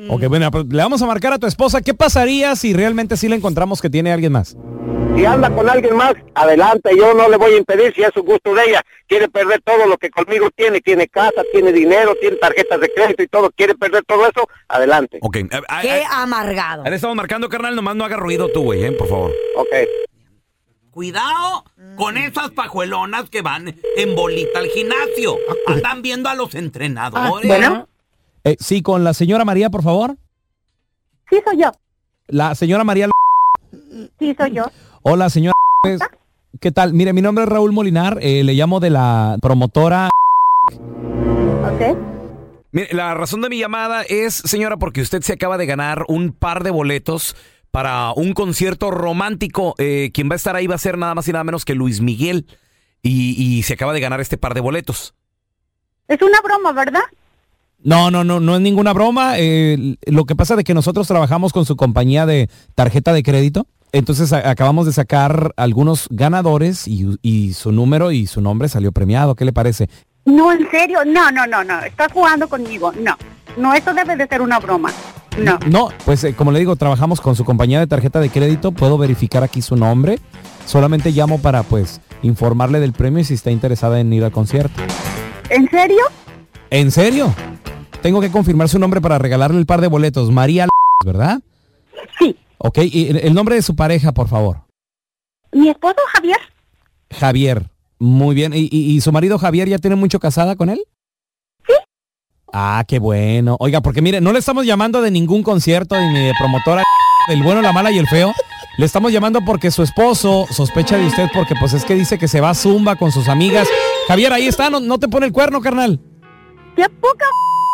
Speaker 15: Ok, bueno, le vamos a marcar a tu esposa. ¿Qué pasaría si realmente sí le encontramos que tiene alguien más?
Speaker 14: Si anda con alguien más, adelante, yo no le voy a impedir si es su gusto de ella. Quiere perder todo lo que conmigo tiene, tiene casa, tiene dinero, tiene tarjetas de crédito y todo, quiere perder todo eso, adelante.
Speaker 1: Ok. eh, ah,
Speaker 7: Qué
Speaker 1: ah,
Speaker 7: amargado.
Speaker 1: le estamos marcando, carnal. Nomás no haga ruido tú, güey, eh, por favor.
Speaker 14: Ok.
Speaker 11: Cuidado con esas pajuelonas que van en bolita al gimnasio. Andan viendo a los entrenadores.
Speaker 15: Eh, sí, con la señora María, por favor.
Speaker 16: Sí, soy yo.
Speaker 15: La señora María.
Speaker 16: Sí, soy yo.
Speaker 15: Hola, señora. ¿Qué tal? Mire, mi nombre es Raúl Molinar. eh, le llamo de la promotora.
Speaker 16: Ok.
Speaker 1: Mire, la razón de mi llamada es, señora, porque usted se acaba de ganar un par de boletos para un concierto romántico. Eh, quien va a estar ahí va a ser nada más y nada menos que Luis Miguel. Y, y se acaba de ganar este par de boletos.
Speaker 16: Es una broma, ¿verdad?
Speaker 15: No, no, no, no es ninguna broma. eh, lo que pasa es que nosotros trabajamos con su compañía de tarjeta de crédito. Entonces a- acabamos de sacar algunos ganadores y, y su número y su nombre salió premiado. ¿Qué le parece?
Speaker 16: No, en serio. No, no, no, no. Estás jugando conmigo. No. No, esto debe de ser una broma. No.
Speaker 15: No, pues eh, como le digo, trabajamos con su compañía de tarjeta de crédito. Puedo verificar aquí su nombre. Solamente llamo para pues informarle del premio y si está interesada en ir al concierto.
Speaker 16: ¿En serio?
Speaker 15: ¿En serio? Tengo que confirmar su nombre para regalarle el par de boletos. María, ¿verdad?
Speaker 16: Sí.
Speaker 15: Ok, y el- el nombre de su pareja, por favor.
Speaker 16: ¿Mi esposo Javier?
Speaker 15: Javier. Muy bien. ¿Y, y- y su marido Javier ya tiene mucho casada con él?
Speaker 16: Sí.
Speaker 15: Ah, qué bueno. Oiga, porque mire, no le estamos llamando de ningún concierto ni de promotora del bueno, la mala y el feo. Le estamos llamando porque su esposo sospecha de usted porque pues es que dice que se va a zumba con sus amigas. Javier, ahí está, no, no te pone el cuerno, carnal.
Speaker 16: ¡Qué poca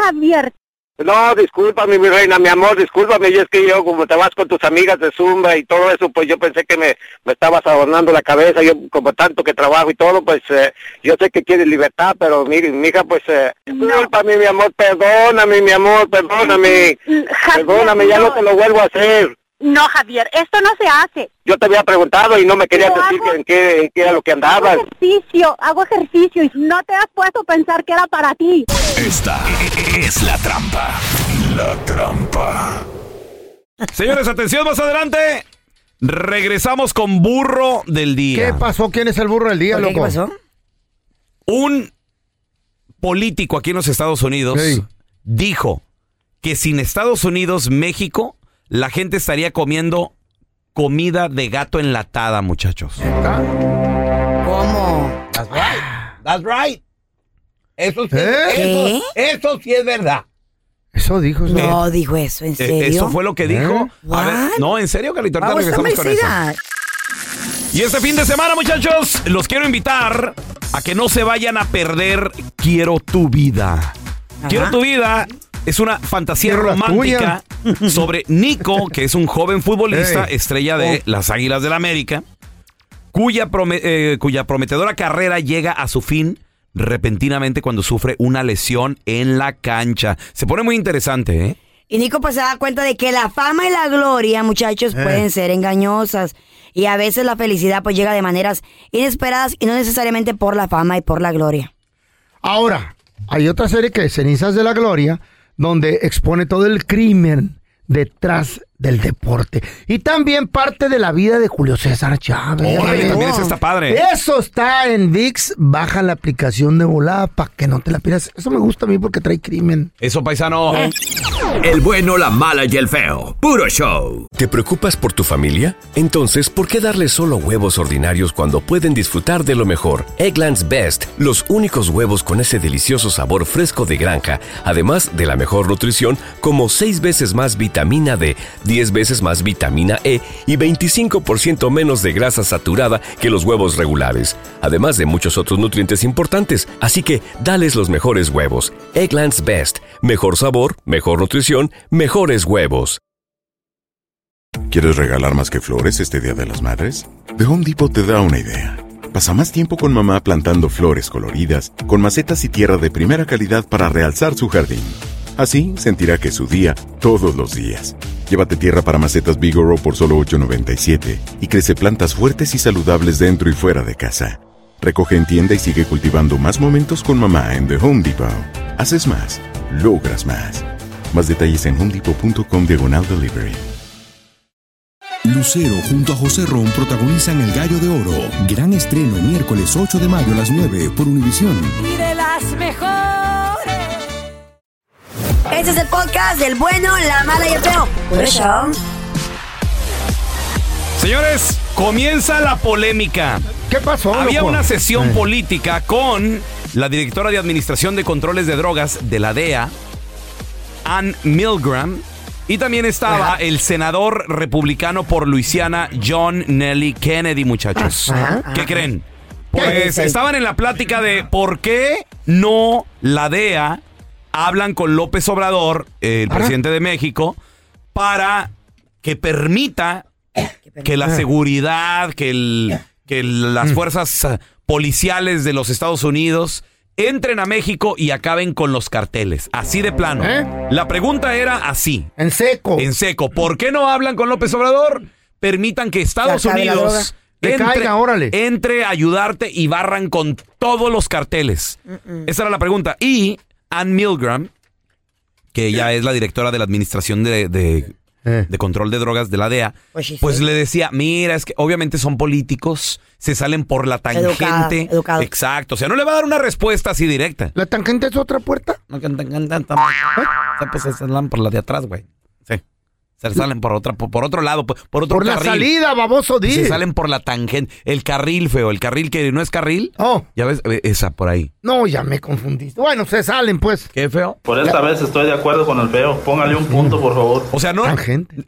Speaker 16: Javier!
Speaker 14: No, discúlpame, mi reina, mi amor, discúlpame. Y es que yo, como te vas con tus amigas de Zumba y todo eso, pues yo pensé que me, me estabas adornando la cabeza. Yo, como tanto que trabajo y todo, pues eh, yo sé que quieres libertad, pero mi, mi hija, pues, eh, discúlpame, mi amor, perdóname, mi amor, perdóname. Perdóname, ya no te lo vuelvo a hacer.
Speaker 16: No, Javier, esto no se hace.
Speaker 14: Yo te había preguntado y no me querías
Speaker 16: Yo
Speaker 14: decir
Speaker 16: hago-
Speaker 14: en qué, en qué era lo que
Speaker 16: Hago
Speaker 14: andabas.
Speaker 16: ejercicio, hago ejercicio y no te has puesto a pensar que era para ti.
Speaker 3: Esta es la trampa. La trampa.
Speaker 1: Señores, atención, más adelante. Regresamos con burro del día.
Speaker 2: ¿Qué pasó? ¿Quién es el burro del día, loco?
Speaker 7: ¿Qué pasó?
Speaker 1: Un político aquí en los Estados Unidos dijo que sin Estados Unidos, México, la gente estaría comiendo comida de gato enlatada, muchachos.
Speaker 7: ¿Cómo?
Speaker 11: That's right. That's right. Eso sí,
Speaker 2: ¿Eh?
Speaker 11: eso, eso sí es verdad.
Speaker 2: Eso dijo. Eso.
Speaker 7: No dijo eso, ¿en
Speaker 1: Eh,
Speaker 7: serio?
Speaker 1: Eso fue lo que dijo.
Speaker 2: ¿Eh?
Speaker 1: A ver,
Speaker 7: What?
Speaker 1: no, en serio, Carlito, ahorita regresamos con eso. Y este fin de semana, muchachos, los quiero invitar a que no se vayan a perder Quiero tu vida. Quiero tu vida es una fantasía
Speaker 2: la
Speaker 1: romántica sobre Nico, que es un joven futbolista,
Speaker 2: Ey.
Speaker 1: estrella de
Speaker 2: Oh.
Speaker 1: las Águilas del América, cuya, prome- eh, cuya prometedora carrera llega a su fin repentinamente cuando sufre una lesión en la cancha. Se pone muy interesante, ¿eh?
Speaker 7: Y Nico pues se da cuenta de que la fama y la gloria, muchachos,
Speaker 2: Eh.
Speaker 7: pueden ser engañosas. Y a veces la felicidad pues llega de maneras inesperadas y no necesariamente por la fama y por la gloria.
Speaker 2: Ahora, hay otra serie que es Cenizas de la Gloria, donde expone todo el crimen detrás del deporte. Y también parte de la vida de Julio César Chávez.
Speaker 1: Órale, también ese está padre.
Speaker 2: Eso está en VIX. Baja la aplicación de volada para que no te la pierdas. Eso me gusta a mí porque trae crimen.
Speaker 1: Eso, paisano.
Speaker 3: El bueno, la mala y el feo. Puro show.
Speaker 17: ¿Te preocupas por tu familia? Entonces, ¿por qué darles solo huevos ordinarios cuando pueden disfrutar de lo mejor? Eggland's Best, los únicos huevos con ese delicioso sabor fresco de granja, además de la mejor nutrición, como 6 veces más vitamina D, 10 veces más vitamina E y 25% menos de grasa saturada que los huevos regulares, además de muchos otros nutrientes importantes. Así que, dales los mejores huevos. Eggland's Best, mejor sabor, mejor nutrición, mejores huevos.
Speaker 18: ¿Quieres regalar más que flores este Día de las Madres? The Home Depot te da una idea. Pasa más tiempo con mamá plantando flores coloridas, con macetas y tierra de primera calidad para realzar su jardín. Así sentirá que es su día todos los días. Llévate tierra para macetas Bigoro por solo $8.97 y crece plantas fuertes y saludables dentro y fuera de casa. Recoge en tienda y sigue cultivando más momentos con mamá en The Home Depot. Haces más, logras más. Más detalles en homedepot.com diagonal delivery.
Speaker 19: Lucero junto a José Ron protagonizan El Gallo de Oro. Gran estreno miércoles 8 de mayo a las 9 por Univisión.
Speaker 7: Y de las mejores. Este es el podcast del bueno, la mala y el feo. Por eso.
Speaker 1: Señores, comienza la polémica.
Speaker 2: ¿Qué pasó?
Speaker 1: Había
Speaker 2: loco?
Speaker 1: una sesión
Speaker 2: Eh.
Speaker 1: política con la directora de Administración de Controles de Drogas de la DEA, Ann Milgram, y también estaba el senador republicano por Luisiana, John Nelly Kennedy, muchachos.
Speaker 7: Ajá, ajá.
Speaker 1: ¿Qué creen?
Speaker 7: ¿Qué
Speaker 1: Pues estaban en la plática de por qué no la DEA hablan con López Obrador, el presidente de México, para que permita que la seguridad, que, el- que el- las fuerzas eh, policiales de los Estados Unidos entren a México y acaben con los carteles. Así de plano. La pregunta era así.
Speaker 2: En seco.
Speaker 1: En seco. ¿Por qué no hablan con López Obrador? Permitan que Estados. Unidos
Speaker 2: Que caiga, órale.
Speaker 1: entre a ayudarte y barran con todos los carteles. Esa era la pregunta. Y Ann Milgram, que ella es la directora de la Administración de, de- de Control de Drogas de la DEA, pues le decía, mira, es que obviamente son políticos, se salen por la tangente.
Speaker 7: Educado.
Speaker 1: Exacto, o sea, no le va a dar una respuesta así directa.
Speaker 2: ¿La tangente es otra puerta?
Speaker 1: No, que- que- que- pues se salen por la de atrás, güey. Sí. Se salen por otra, por, por otro lado, por, por otro
Speaker 2: Por la
Speaker 1: carril.
Speaker 2: salida, baboso, di.
Speaker 1: Se salen por la tangente. El carril, feo. El carril que no es carril.
Speaker 2: Oh.
Speaker 1: Ya ves, eh, esa por ahí.
Speaker 2: No, ya me confundiste. Bueno, se salen, pues.
Speaker 1: ¿Qué feo?
Speaker 20: Por esta vez estoy de acuerdo con el feo. Póngale un punto, por favor.
Speaker 1: O sea, no.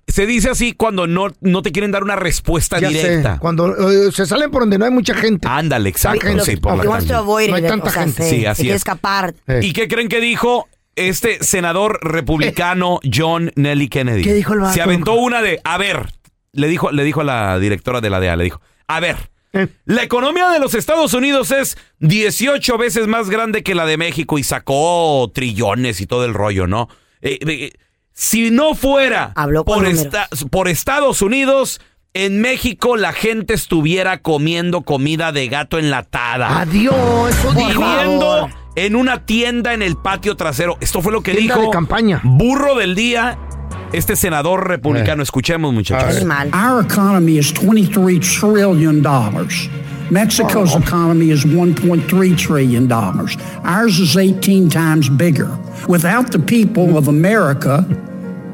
Speaker 1: Se dice así cuando no, no te quieren dar una respuesta
Speaker 2: Ya
Speaker 1: directa.
Speaker 2: sé, cuando eh, se salen por donde no hay mucha gente.
Speaker 1: Ándale, exacto. Sí, por la
Speaker 2: No hay
Speaker 1: tangente.
Speaker 2: tanta
Speaker 1: Sí,
Speaker 2: gente.
Speaker 1: así
Speaker 7: quiere
Speaker 1: es.
Speaker 7: escapar.
Speaker 1: ¿Y qué creen que dijo este senador republicano John Nelly Kennedy.
Speaker 2: ¿Qué dijo el vato?
Speaker 1: Se aventó una de, a ver, le dijo, le dijo a la directora de la DEA, le dijo, a ver,
Speaker 2: Eh.
Speaker 1: la economía de los Estados Unidos es 18 veces más grande que la de México y sacó trillones y todo el rollo, ¿no? Eh, eh, si no fuera
Speaker 7: Habló
Speaker 1: por, esta- por Estados Unidos, en México la gente estuviera comiendo comida de gato enlatada.
Speaker 2: Adiós.
Speaker 1: Viviendo en una tienda en el patio trasero. Esto fue lo que
Speaker 2: Tienda
Speaker 1: dijo
Speaker 2: de campaña.
Speaker 1: burro del día este senador republicano. Escuchemos, muchachos.
Speaker 21: Our economy is $23 trillion. Mexico's economy is $1.3 trillion. Ours is 18 times bigger. Without the people of America,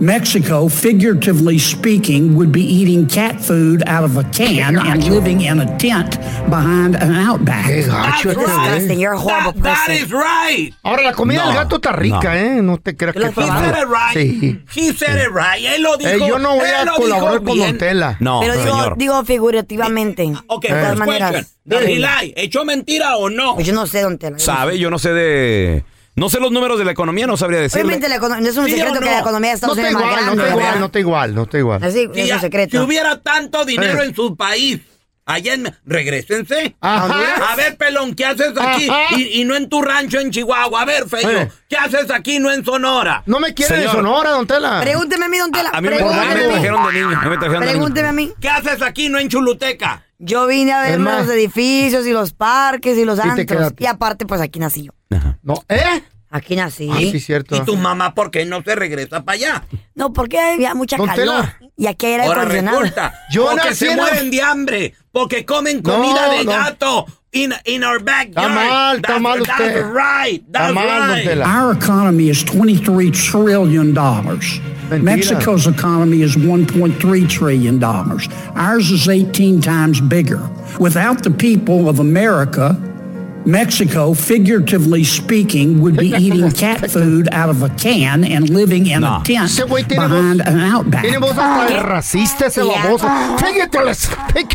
Speaker 21: Mexico, figuratively speaking, would be eating cat food out of a can and living in a tent behind an outback.
Speaker 2: gacho este güey.
Speaker 7: Disgusting. You're a horrible
Speaker 11: That, that
Speaker 7: person.
Speaker 11: is right.
Speaker 2: Ahora, la comida
Speaker 1: No,
Speaker 2: del gato está rica,
Speaker 1: no.
Speaker 2: ¿eh? No te creas que
Speaker 11: He said it right.
Speaker 2: Sí.
Speaker 11: He said it right. Él lo dijo.
Speaker 2: Eh, yo no voy
Speaker 11: él
Speaker 2: a
Speaker 11: lo
Speaker 2: colaborar
Speaker 11: dijo
Speaker 2: con
Speaker 11: bien.
Speaker 2: Don Tela.
Speaker 1: No,
Speaker 7: Pero digo,
Speaker 1: señor.
Speaker 7: digo figurativamente.
Speaker 11: Ok,
Speaker 7: de todas
Speaker 11: first
Speaker 7: maneras.
Speaker 11: question. Does he lie? ¿Echó mentira o no?
Speaker 7: Pues yo no sé, don Tela.
Speaker 1: ¿Sabe? Yo no sé de... No sé los números de la economía, no sabría decirle.
Speaker 7: Obviamente la econo- no es un
Speaker 11: ¿Sí
Speaker 7: secreto
Speaker 11: no?
Speaker 7: que la economía de
Speaker 2: No
Speaker 7: Estados
Speaker 2: está
Speaker 7: Unidos es más
Speaker 2: igual, no
Speaker 7: grande,
Speaker 2: está igual, no está igual, no está igual.
Speaker 7: Así,
Speaker 11: Si,
Speaker 7: es un secreto.
Speaker 11: si hubiera tanto dinero
Speaker 2: Eh.
Speaker 11: en su país, allá en... Regrésense.
Speaker 2: Ajá.
Speaker 11: A ver, pelón, ¿qué haces aquí? Y, y no en tu rancho en Chihuahua. A ver, feo,
Speaker 2: Eh.
Speaker 11: ¿qué haces aquí no en Sonora?
Speaker 2: No me quieren en. Sonora, Don Tela.
Speaker 7: Pregúnteme a mí, don Tela.
Speaker 1: A mí me, a mí
Speaker 7: Pregúnteme
Speaker 1: me
Speaker 7: a mí.
Speaker 1: trajeron de niño. me trajeron de niño.
Speaker 7: Pregúnteme a mí.
Speaker 11: ¿Qué haces aquí no en Chuluteca?
Speaker 7: Yo vine a ver los edificios y los parques y los antros. Y aparte, pues aquí nací yo.
Speaker 2: No, ¿eh?
Speaker 7: Aquí nací.
Speaker 2: Ah, sí, cierto.
Speaker 11: ¿Y tu mamá por qué no se regresa para allá?
Speaker 7: No, porque había mucha
Speaker 2: Don
Speaker 7: calor.
Speaker 2: Tela.
Speaker 7: Y aquí era
Speaker 11: Ahora
Speaker 7: acondicionado.
Speaker 11: resulta.
Speaker 2: Yo
Speaker 11: porque
Speaker 2: nací
Speaker 11: se
Speaker 2: en-
Speaker 11: mueren de hambre. Porque comen
Speaker 2: No,
Speaker 11: comida de
Speaker 2: no.
Speaker 11: gato. In, in our backyard.
Speaker 2: Está mal, está mal
Speaker 11: That's
Speaker 2: usted.
Speaker 11: right.
Speaker 2: Está mal, Don
Speaker 11: right.
Speaker 2: Tela.
Speaker 21: Our economy is $23 trillion.
Speaker 2: Mentira.
Speaker 21: Mexico's economy is $1.3 trillion. Ours is 18 times bigger. Without the people of America, Mexico, figuratively speaking, would be eating cat food out of a can and living in
Speaker 1: No.
Speaker 21: a tent behind
Speaker 2: voz-
Speaker 21: an outback.
Speaker 2: Tiene voz hasta de racista ese baboso. Fíjate,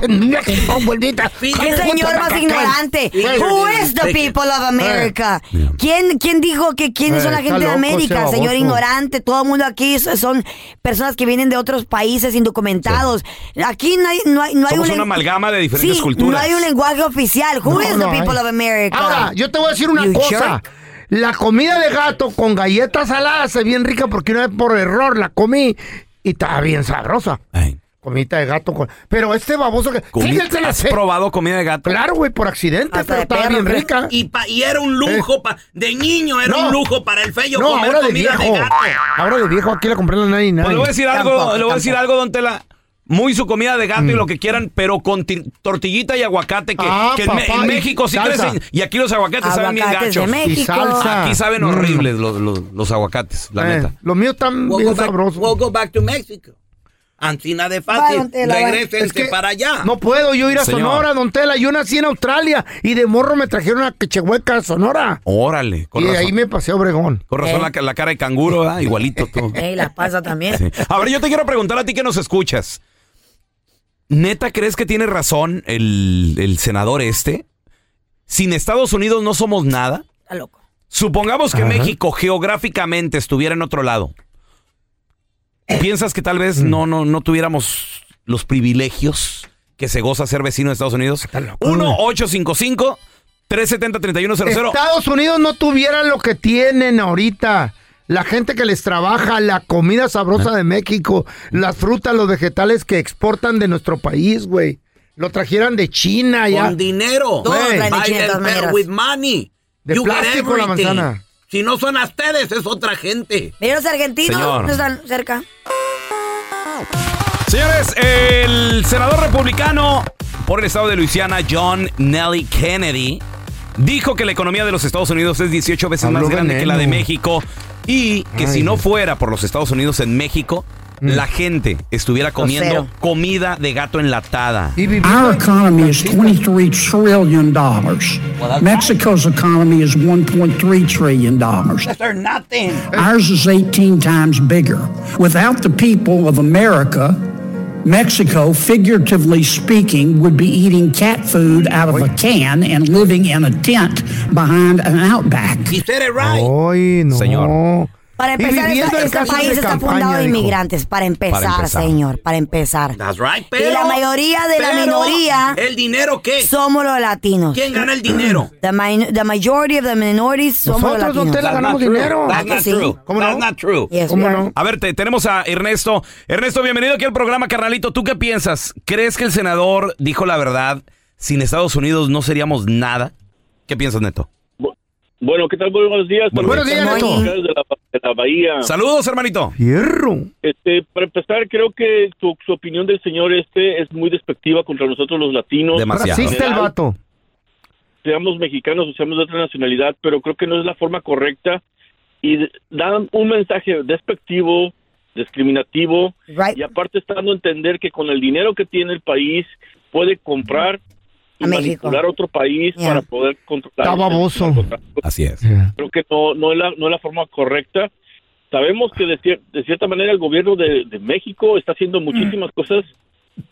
Speaker 2: Mexico, abuelita.
Speaker 7: ¡Qué señor más ignorante! Who is the people of America? ¿Quién, quién dijo que quiénes
Speaker 2: Eh,
Speaker 7: son la gente de América? Señor ignorante, todo el mundo aquí so- son personas que vienen de otros países indocumentados. Aquí no hay, no hay, no hay
Speaker 1: una amalgama de diferentes
Speaker 7: Sí,
Speaker 1: culturas.
Speaker 7: No hay un lenguaje oficial. Who
Speaker 2: No,
Speaker 7: is
Speaker 2: no
Speaker 7: the people
Speaker 2: hay.
Speaker 7: of America?
Speaker 2: Ahora, yo te voy a decir una
Speaker 7: You
Speaker 2: cosa.
Speaker 7: jerk.
Speaker 2: La comida de gato con galletas saladas es bien rica porque una vez por error la comí y estaba bien sabrosa.
Speaker 1: Ay,
Speaker 2: Comida de gato con... Pero este baboso que...
Speaker 1: comi-
Speaker 2: Fíjense la
Speaker 1: ¿Has probado comida de gato?
Speaker 2: Claro, güey, por accidente,
Speaker 7: Hasta
Speaker 2: pero estaba bien rica.
Speaker 11: Y, pa- y era un lujo, pa- de niño era
Speaker 2: No.
Speaker 11: un lujo para el feyo
Speaker 2: no,
Speaker 11: comer
Speaker 2: ahora de
Speaker 11: comida
Speaker 2: viejo.
Speaker 11: de gato.
Speaker 2: Ahora de viejo, aquí la compré en la 99.
Speaker 1: Pues le voy a decir algo,
Speaker 7: Tampoco,
Speaker 1: le voy a decir algo, don Tela. Muy su comida de gato y lo que quieran, pero con ti- tortillita y aguacate, que,
Speaker 2: Mm. Ah,
Speaker 1: que en, Me-
Speaker 2: papá,
Speaker 1: en
Speaker 2: y
Speaker 1: México sí
Speaker 2: salsa.
Speaker 1: crecen. Y aquí los aguacates saben bien gachos.
Speaker 2: Y salsa.
Speaker 1: Aquí saben
Speaker 2: Mm.
Speaker 1: horribles los, los- los aguacates, la
Speaker 2: Eh,
Speaker 1: neta.
Speaker 2: Los míos están
Speaker 11: We'll
Speaker 2: bien
Speaker 11: go, back,
Speaker 2: sabrosos.
Speaker 11: we'll go back to Mexico. Ancina de fácil. Regrésense
Speaker 2: Es que
Speaker 11: para allá.
Speaker 2: No puedo yo ir a
Speaker 1: Señor.
Speaker 2: Sonora, don Tela. Yo nací en Australia y de morro me trajeron a Quechehueca, a Sonora.
Speaker 1: Órale, con
Speaker 2: y
Speaker 1: razón,
Speaker 2: ahí me pasé a Obregón.
Speaker 1: con razón
Speaker 7: Eh.
Speaker 1: la, la cara de canguro, igualito tú.
Speaker 7: Ey, la pasa también.
Speaker 1: Sí. A ver, yo te quiero preguntar a ti que nos escuchas. ¿Neta crees que tiene razón el, el senador este? Sin Estados Unidos no somos nada.
Speaker 7: Está loco.
Speaker 1: Supongamos que
Speaker 2: Ajá.
Speaker 1: México geográficamente estuviera en otro lado. ¿Piensas que tal vez
Speaker 2: Mm.
Speaker 1: no, no, no tuviéramos los privilegios que se goza ser vecino de Estados Unidos? 1-855-370-3100.
Speaker 2: Estados Unidos no tuviera lo que tienen ahorita. La gente que les trabaja, la comida sabrosa de México, las frutas, los vegetales que exportan de nuestro país, güey. Lo trajeran de China ya.
Speaker 11: Con dinero.
Speaker 7: Maneras.
Speaker 11: with money.
Speaker 2: De
Speaker 11: You
Speaker 2: plástico la manzana.
Speaker 11: Si no son ustedes, es otra gente.
Speaker 7: Mira los argentinos, están cerca.
Speaker 1: Señores, el senador republicano por el estado de Luisiana, John Nelly Kennedy, dijo que la economía de los Estados Unidos es 18 veces
Speaker 2: Habló
Speaker 1: más grande que la de. México y que
Speaker 2: Ay.
Speaker 1: si no fuera por los Estados Unidos en México, la gente estuviera comiendo comida de gato enlatada.
Speaker 21: Our economy is $23 trillion. Mexico's economy is $1.3 trillion.
Speaker 11: They're nothing.
Speaker 21: Ours is 18 times bigger. Without the people of America, Mexico, figuratively speaking, would be eating cat food out of a can and living in a tent behind an outback.
Speaker 11: He said it right.
Speaker 2: Hoy no.
Speaker 15: Señor.
Speaker 7: Para
Speaker 2: Y
Speaker 7: empezar, este
Speaker 2: casas
Speaker 7: país está
Speaker 2: campaña,
Speaker 7: fundado de inmigrantes. Para empezar,
Speaker 1: Para empezar.
Speaker 7: señor, para empezar.
Speaker 11: That's right.
Speaker 7: y
Speaker 11: Pero,
Speaker 7: la mayoría de la minoría
Speaker 11: ¿El dinero qué?
Speaker 7: somos los latinos.
Speaker 11: ¿Quién gana el dinero?
Speaker 7: The, the majority of the minorities somos los
Speaker 2: Nosotros,
Speaker 7: latinos.
Speaker 11: That's
Speaker 2: ganamos
Speaker 11: not true.
Speaker 2: dinero.
Speaker 11: That's
Speaker 7: ¿Ah, que
Speaker 11: not
Speaker 7: sí?
Speaker 11: true.
Speaker 2: ¿Cómo
Speaker 11: That's
Speaker 2: no?
Speaker 11: not true.
Speaker 7: Yes,
Speaker 2: ¿Cómo no?
Speaker 1: A ver, te- tenemos a Ernesto. Ernesto, bienvenido aquí al programa, carnalito. ¿Tú qué piensas? ¿Crees que el senador dijo la verdad? Sin Estados Unidos no seríamos nada. ¿Qué piensas, Neto?
Speaker 22: Bueno, ¿qué tal? Buenos días.
Speaker 1: Buenos
Speaker 2: días, Neto.
Speaker 22: la, de la bahía.
Speaker 1: Saludos, hermanito.
Speaker 2: Fierro.
Speaker 22: Este, para empezar, creo que su, su opinión del señor este es muy despectiva contra nosotros los latinos.
Speaker 1: Demasiado.
Speaker 2: Racista el vato.
Speaker 22: Seamos mexicanos o seamos de otra nacionalidad, pero creo que no es la forma correcta y dan un mensaje despectivo, discriminativo
Speaker 7: Right.
Speaker 22: y aparte está dando a entender que con el dinero que tiene el país puede comprar y
Speaker 7: A México.
Speaker 22: manipular a otro país
Speaker 7: Yeah.
Speaker 22: para poder controlar.
Speaker 2: Está baboso.
Speaker 22: el narcotráfico.
Speaker 1: Así es.
Speaker 22: creo que no, no, es la, no es la forma correcta. Sabemos que de, cier- de cierta manera el gobierno de, de México está haciendo muchísimas cosas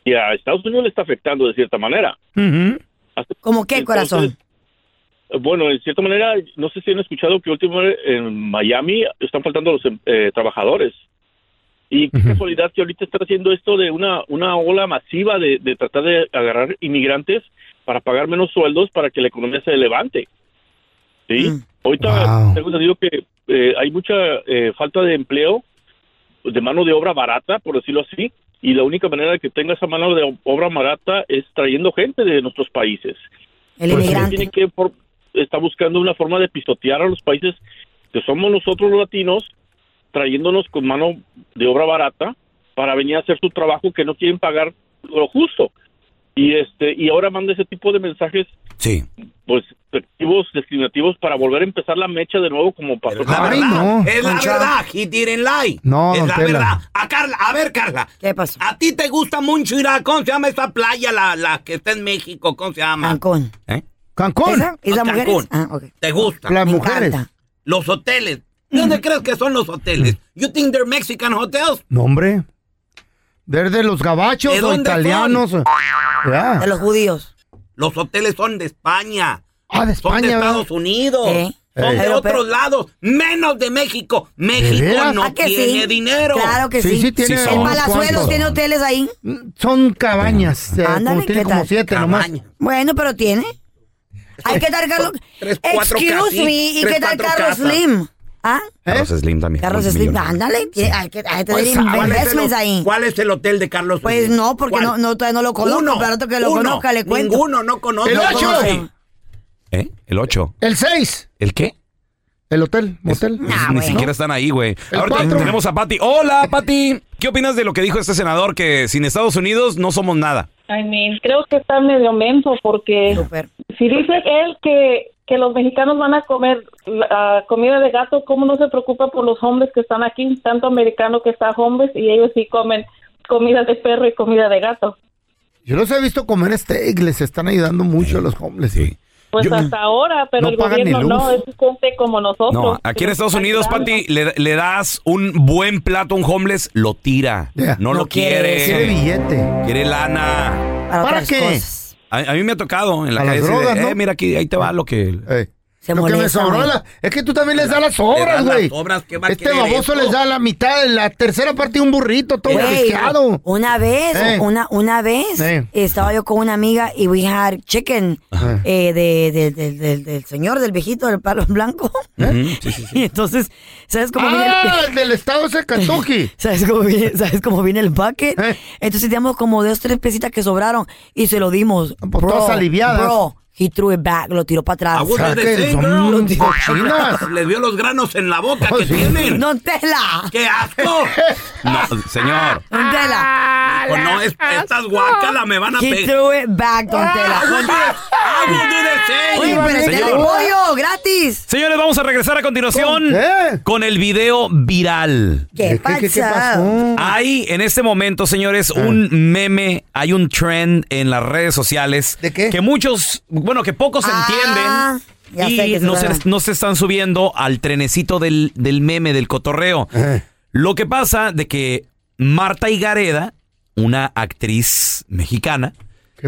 Speaker 22: y a Estados Unidos le está afectando de cierta manera. Hace-
Speaker 7: ¿Cómo qué,
Speaker 22: entonces,
Speaker 7: corazón?
Speaker 22: Bueno, en cierta manera, no sé si han escuchado que últimamente en Miami están faltando los em- eh, trabajadores. Y qué casualidad que ahorita están haciendo esto de una, una ola masiva de, de tratar de agarrar inmigrantes para pagar menos sueldos para que la economía se levante. ¿Sí? Ahorita
Speaker 2: Wow.
Speaker 22: tengo entendido que eh, hay mucha eh, falta de empleo, de mano de obra barata, por decirlo así, y la única manera de que tenga esa mano de obra barata es trayendo gente de nuestros países.
Speaker 7: El
Speaker 22: Por
Speaker 7: inmigrante.
Speaker 22: tiene que por- está buscando una forma de pisotear a los países que somos nosotros los latinos, trayéndonos con mano de obra barata para venir a hacer su trabajo que no quieren pagar lo justo. Y este y ahora manda ese tipo de mensajes
Speaker 1: Sí.
Speaker 22: pues despectivos, discriminativos para volver a empezar la mecha de nuevo como pasó
Speaker 11: La verdad, es la
Speaker 7: Concha.
Speaker 11: verdad. He didn't lie.
Speaker 2: No,
Speaker 11: es la
Speaker 2: Tela.
Speaker 11: verdad. A Carla, a ver, Carla.
Speaker 7: ¿Qué pasó?
Speaker 11: A ti te gusta mucho ir a, ¿cómo se llama esa playa, la, la que está en México? ¿Cómo se llama?
Speaker 7: Cancún.
Speaker 1: ¿Eh?
Speaker 2: Cancún.
Speaker 7: ¿Esa? ¿Y las
Speaker 11: No,
Speaker 7: mujeres?
Speaker 11: Cancún.
Speaker 7: Ah, ok.
Speaker 11: ¿Te gusta?
Speaker 2: Las
Speaker 7: Me
Speaker 2: mujeres.
Speaker 7: encanta.
Speaker 11: Los hoteles. ¿De dónde crees que son los hoteles? You think they're Mexican hotels?
Speaker 2: No, hombre. Desde los gabachos
Speaker 11: ¿De
Speaker 2: o italianos. Ya.
Speaker 7: De los judíos.
Speaker 11: Los hoteles son de España.
Speaker 2: Ah, de
Speaker 11: Son de
Speaker 2: España, ¿verdad?
Speaker 11: Estados Unidos.
Speaker 7: ¿Eh?
Speaker 11: Son de
Speaker 7: Pero-
Speaker 11: otros
Speaker 7: pero-
Speaker 11: lados. Menos de México. México no
Speaker 7: ¿Ah, que
Speaker 11: tiene
Speaker 7: sí?
Speaker 11: dinero.
Speaker 7: Claro que
Speaker 2: Sí,
Speaker 7: sí.
Speaker 2: sí tiene
Speaker 1: Sí,
Speaker 7: El
Speaker 2: ¿Cuántos?
Speaker 7: tiene hoteles ahí.
Speaker 2: Son cabañas. eh,
Speaker 7: Ándale,
Speaker 2: como tiene
Speaker 7: ¿qué
Speaker 2: como siete nomás.
Speaker 7: Bueno, pero tiene. Hay que dar Carlos. Excuse
Speaker 11: casi-
Speaker 7: me. ¿Y
Speaker 11: tres,
Speaker 7: qué tal
Speaker 11: cuatro
Speaker 7: Carlos
Speaker 11: casas.
Speaker 7: Slim? ¿Ah?
Speaker 1: Carlos Slim también.
Speaker 7: Carlos Slim. Ándale. Hay que, hay que
Speaker 11: Pues,
Speaker 7: tener
Speaker 11: ¿cuál, es el,
Speaker 7: investments ahí.
Speaker 11: cuál es el hotel de Carlos
Speaker 7: Pues
Speaker 11: Slim?
Speaker 7: no, porque
Speaker 11: ¿Cuál?
Speaker 7: no, no, todavía no lo conozco.
Speaker 11: Uno,
Speaker 7: pero otro que lo
Speaker 11: uno.
Speaker 7: conozca le cuento.
Speaker 11: Ninguno, no conozco.
Speaker 2: ¡El
Speaker 11: No
Speaker 2: ocho!
Speaker 11: conoce.
Speaker 1: ¿Eh? El 8.
Speaker 2: El 6.
Speaker 1: ¿El qué?
Speaker 2: El hotel, motel.
Speaker 1: Ni siquiera están ahí, güey. Ahora
Speaker 2: cuatro.
Speaker 1: tenemos a Pati. Hola, Pati. ¿Qué opinas de lo que dijo este senador que sin Estados Unidos no somos nada?
Speaker 23: I mean, creo que está medio menso porque si dice él que, que los mexicanos van a comer comida de gato, ¿cómo no se preocupa por los hombres que están aquí? Tanto americano que está hombres y ellos sí comen comida de perro y comida de gato.
Speaker 2: Yo los he visto comer steak, les están ayudando mucho a los hombres. Sí.
Speaker 23: Pues
Speaker 2: Yo-
Speaker 23: hasta ahora, pero
Speaker 2: no
Speaker 23: el gobierno no, es gente como nosotros.
Speaker 1: No, aquí en Estados Unidos, Pati, le, le das un buen plato a un homeless, lo tira. No, lo quiere.
Speaker 2: Quiere billete.
Speaker 1: Quiere lana.
Speaker 7: Para,
Speaker 2: ¿Para
Speaker 7: otras
Speaker 2: qué?
Speaker 7: cosas.
Speaker 1: A, a mí me ha tocado en la
Speaker 2: A
Speaker 1: calle
Speaker 2: drogas, ¿no?
Speaker 1: eh, mira aquí, ahí te va lo que...
Speaker 7: Se
Speaker 2: Lo que me
Speaker 7: molesta,
Speaker 2: sobró la- es que tú también les das las sobras, güey.
Speaker 11: sobras, ¿qué va a
Speaker 2: Este baboso
Speaker 11: esto?
Speaker 2: les da la mitad, la tercera parte de un burrito, todo pescado.
Speaker 7: Una vez,
Speaker 2: Eh.
Speaker 7: una, una vez,
Speaker 2: Eh.
Speaker 7: estaba yo con una amiga y we had chicken eh, de, de- de- de- del señor, del viejito, del palo blanco. Y entonces, ¿sabes cómo viene
Speaker 2: Ah,
Speaker 7: el...
Speaker 2: del estado ese Kentucky.
Speaker 7: ¿Sabes cómo viene, ¿Sabes cómo viene el bucket?
Speaker 2: Eh.
Speaker 7: Entonces teníamos como dos, tres pesitas que sobraron y se lo dimos.
Speaker 2: Pues todas aliviadas.
Speaker 7: Bro, he threw it back, lo tiró para atrás.
Speaker 11: Girl.
Speaker 2: unos cochinas.
Speaker 11: Les vio los granos en la boca
Speaker 2: Oh,
Speaker 11: que
Speaker 2: sí.
Speaker 11: tienen.
Speaker 7: ¡Don Tela!
Speaker 11: ¡Qué asco!
Speaker 1: No, señor.
Speaker 7: ¡Don Tela!
Speaker 11: Pues no, es- estas guacalas me van a
Speaker 7: He
Speaker 11: pegar.
Speaker 7: threw it back, Don Tela.
Speaker 11: The same.
Speaker 7: Oye, pero está el
Speaker 1: Señor.
Speaker 7: pollo, gratis.
Speaker 1: Señores, vamos a regresar a continuación con el video viral.
Speaker 7: ¿Qué,
Speaker 2: ¿Qué, qué, qué
Speaker 7: pasa?
Speaker 2: pasó?
Speaker 1: Hay en este momento, señores, un meme, hay un trend en las redes sociales.
Speaker 2: ¿De qué?
Speaker 1: Que muchos, bueno, que pocos
Speaker 7: Ah, ya
Speaker 1: entienden
Speaker 7: sé
Speaker 1: y
Speaker 7: que se
Speaker 1: no se, no se están subiendo al trenecito del, del meme, del cotorreo.
Speaker 2: Eh.
Speaker 1: Lo que pasa de que Marta y Gareda una actriz mexicana.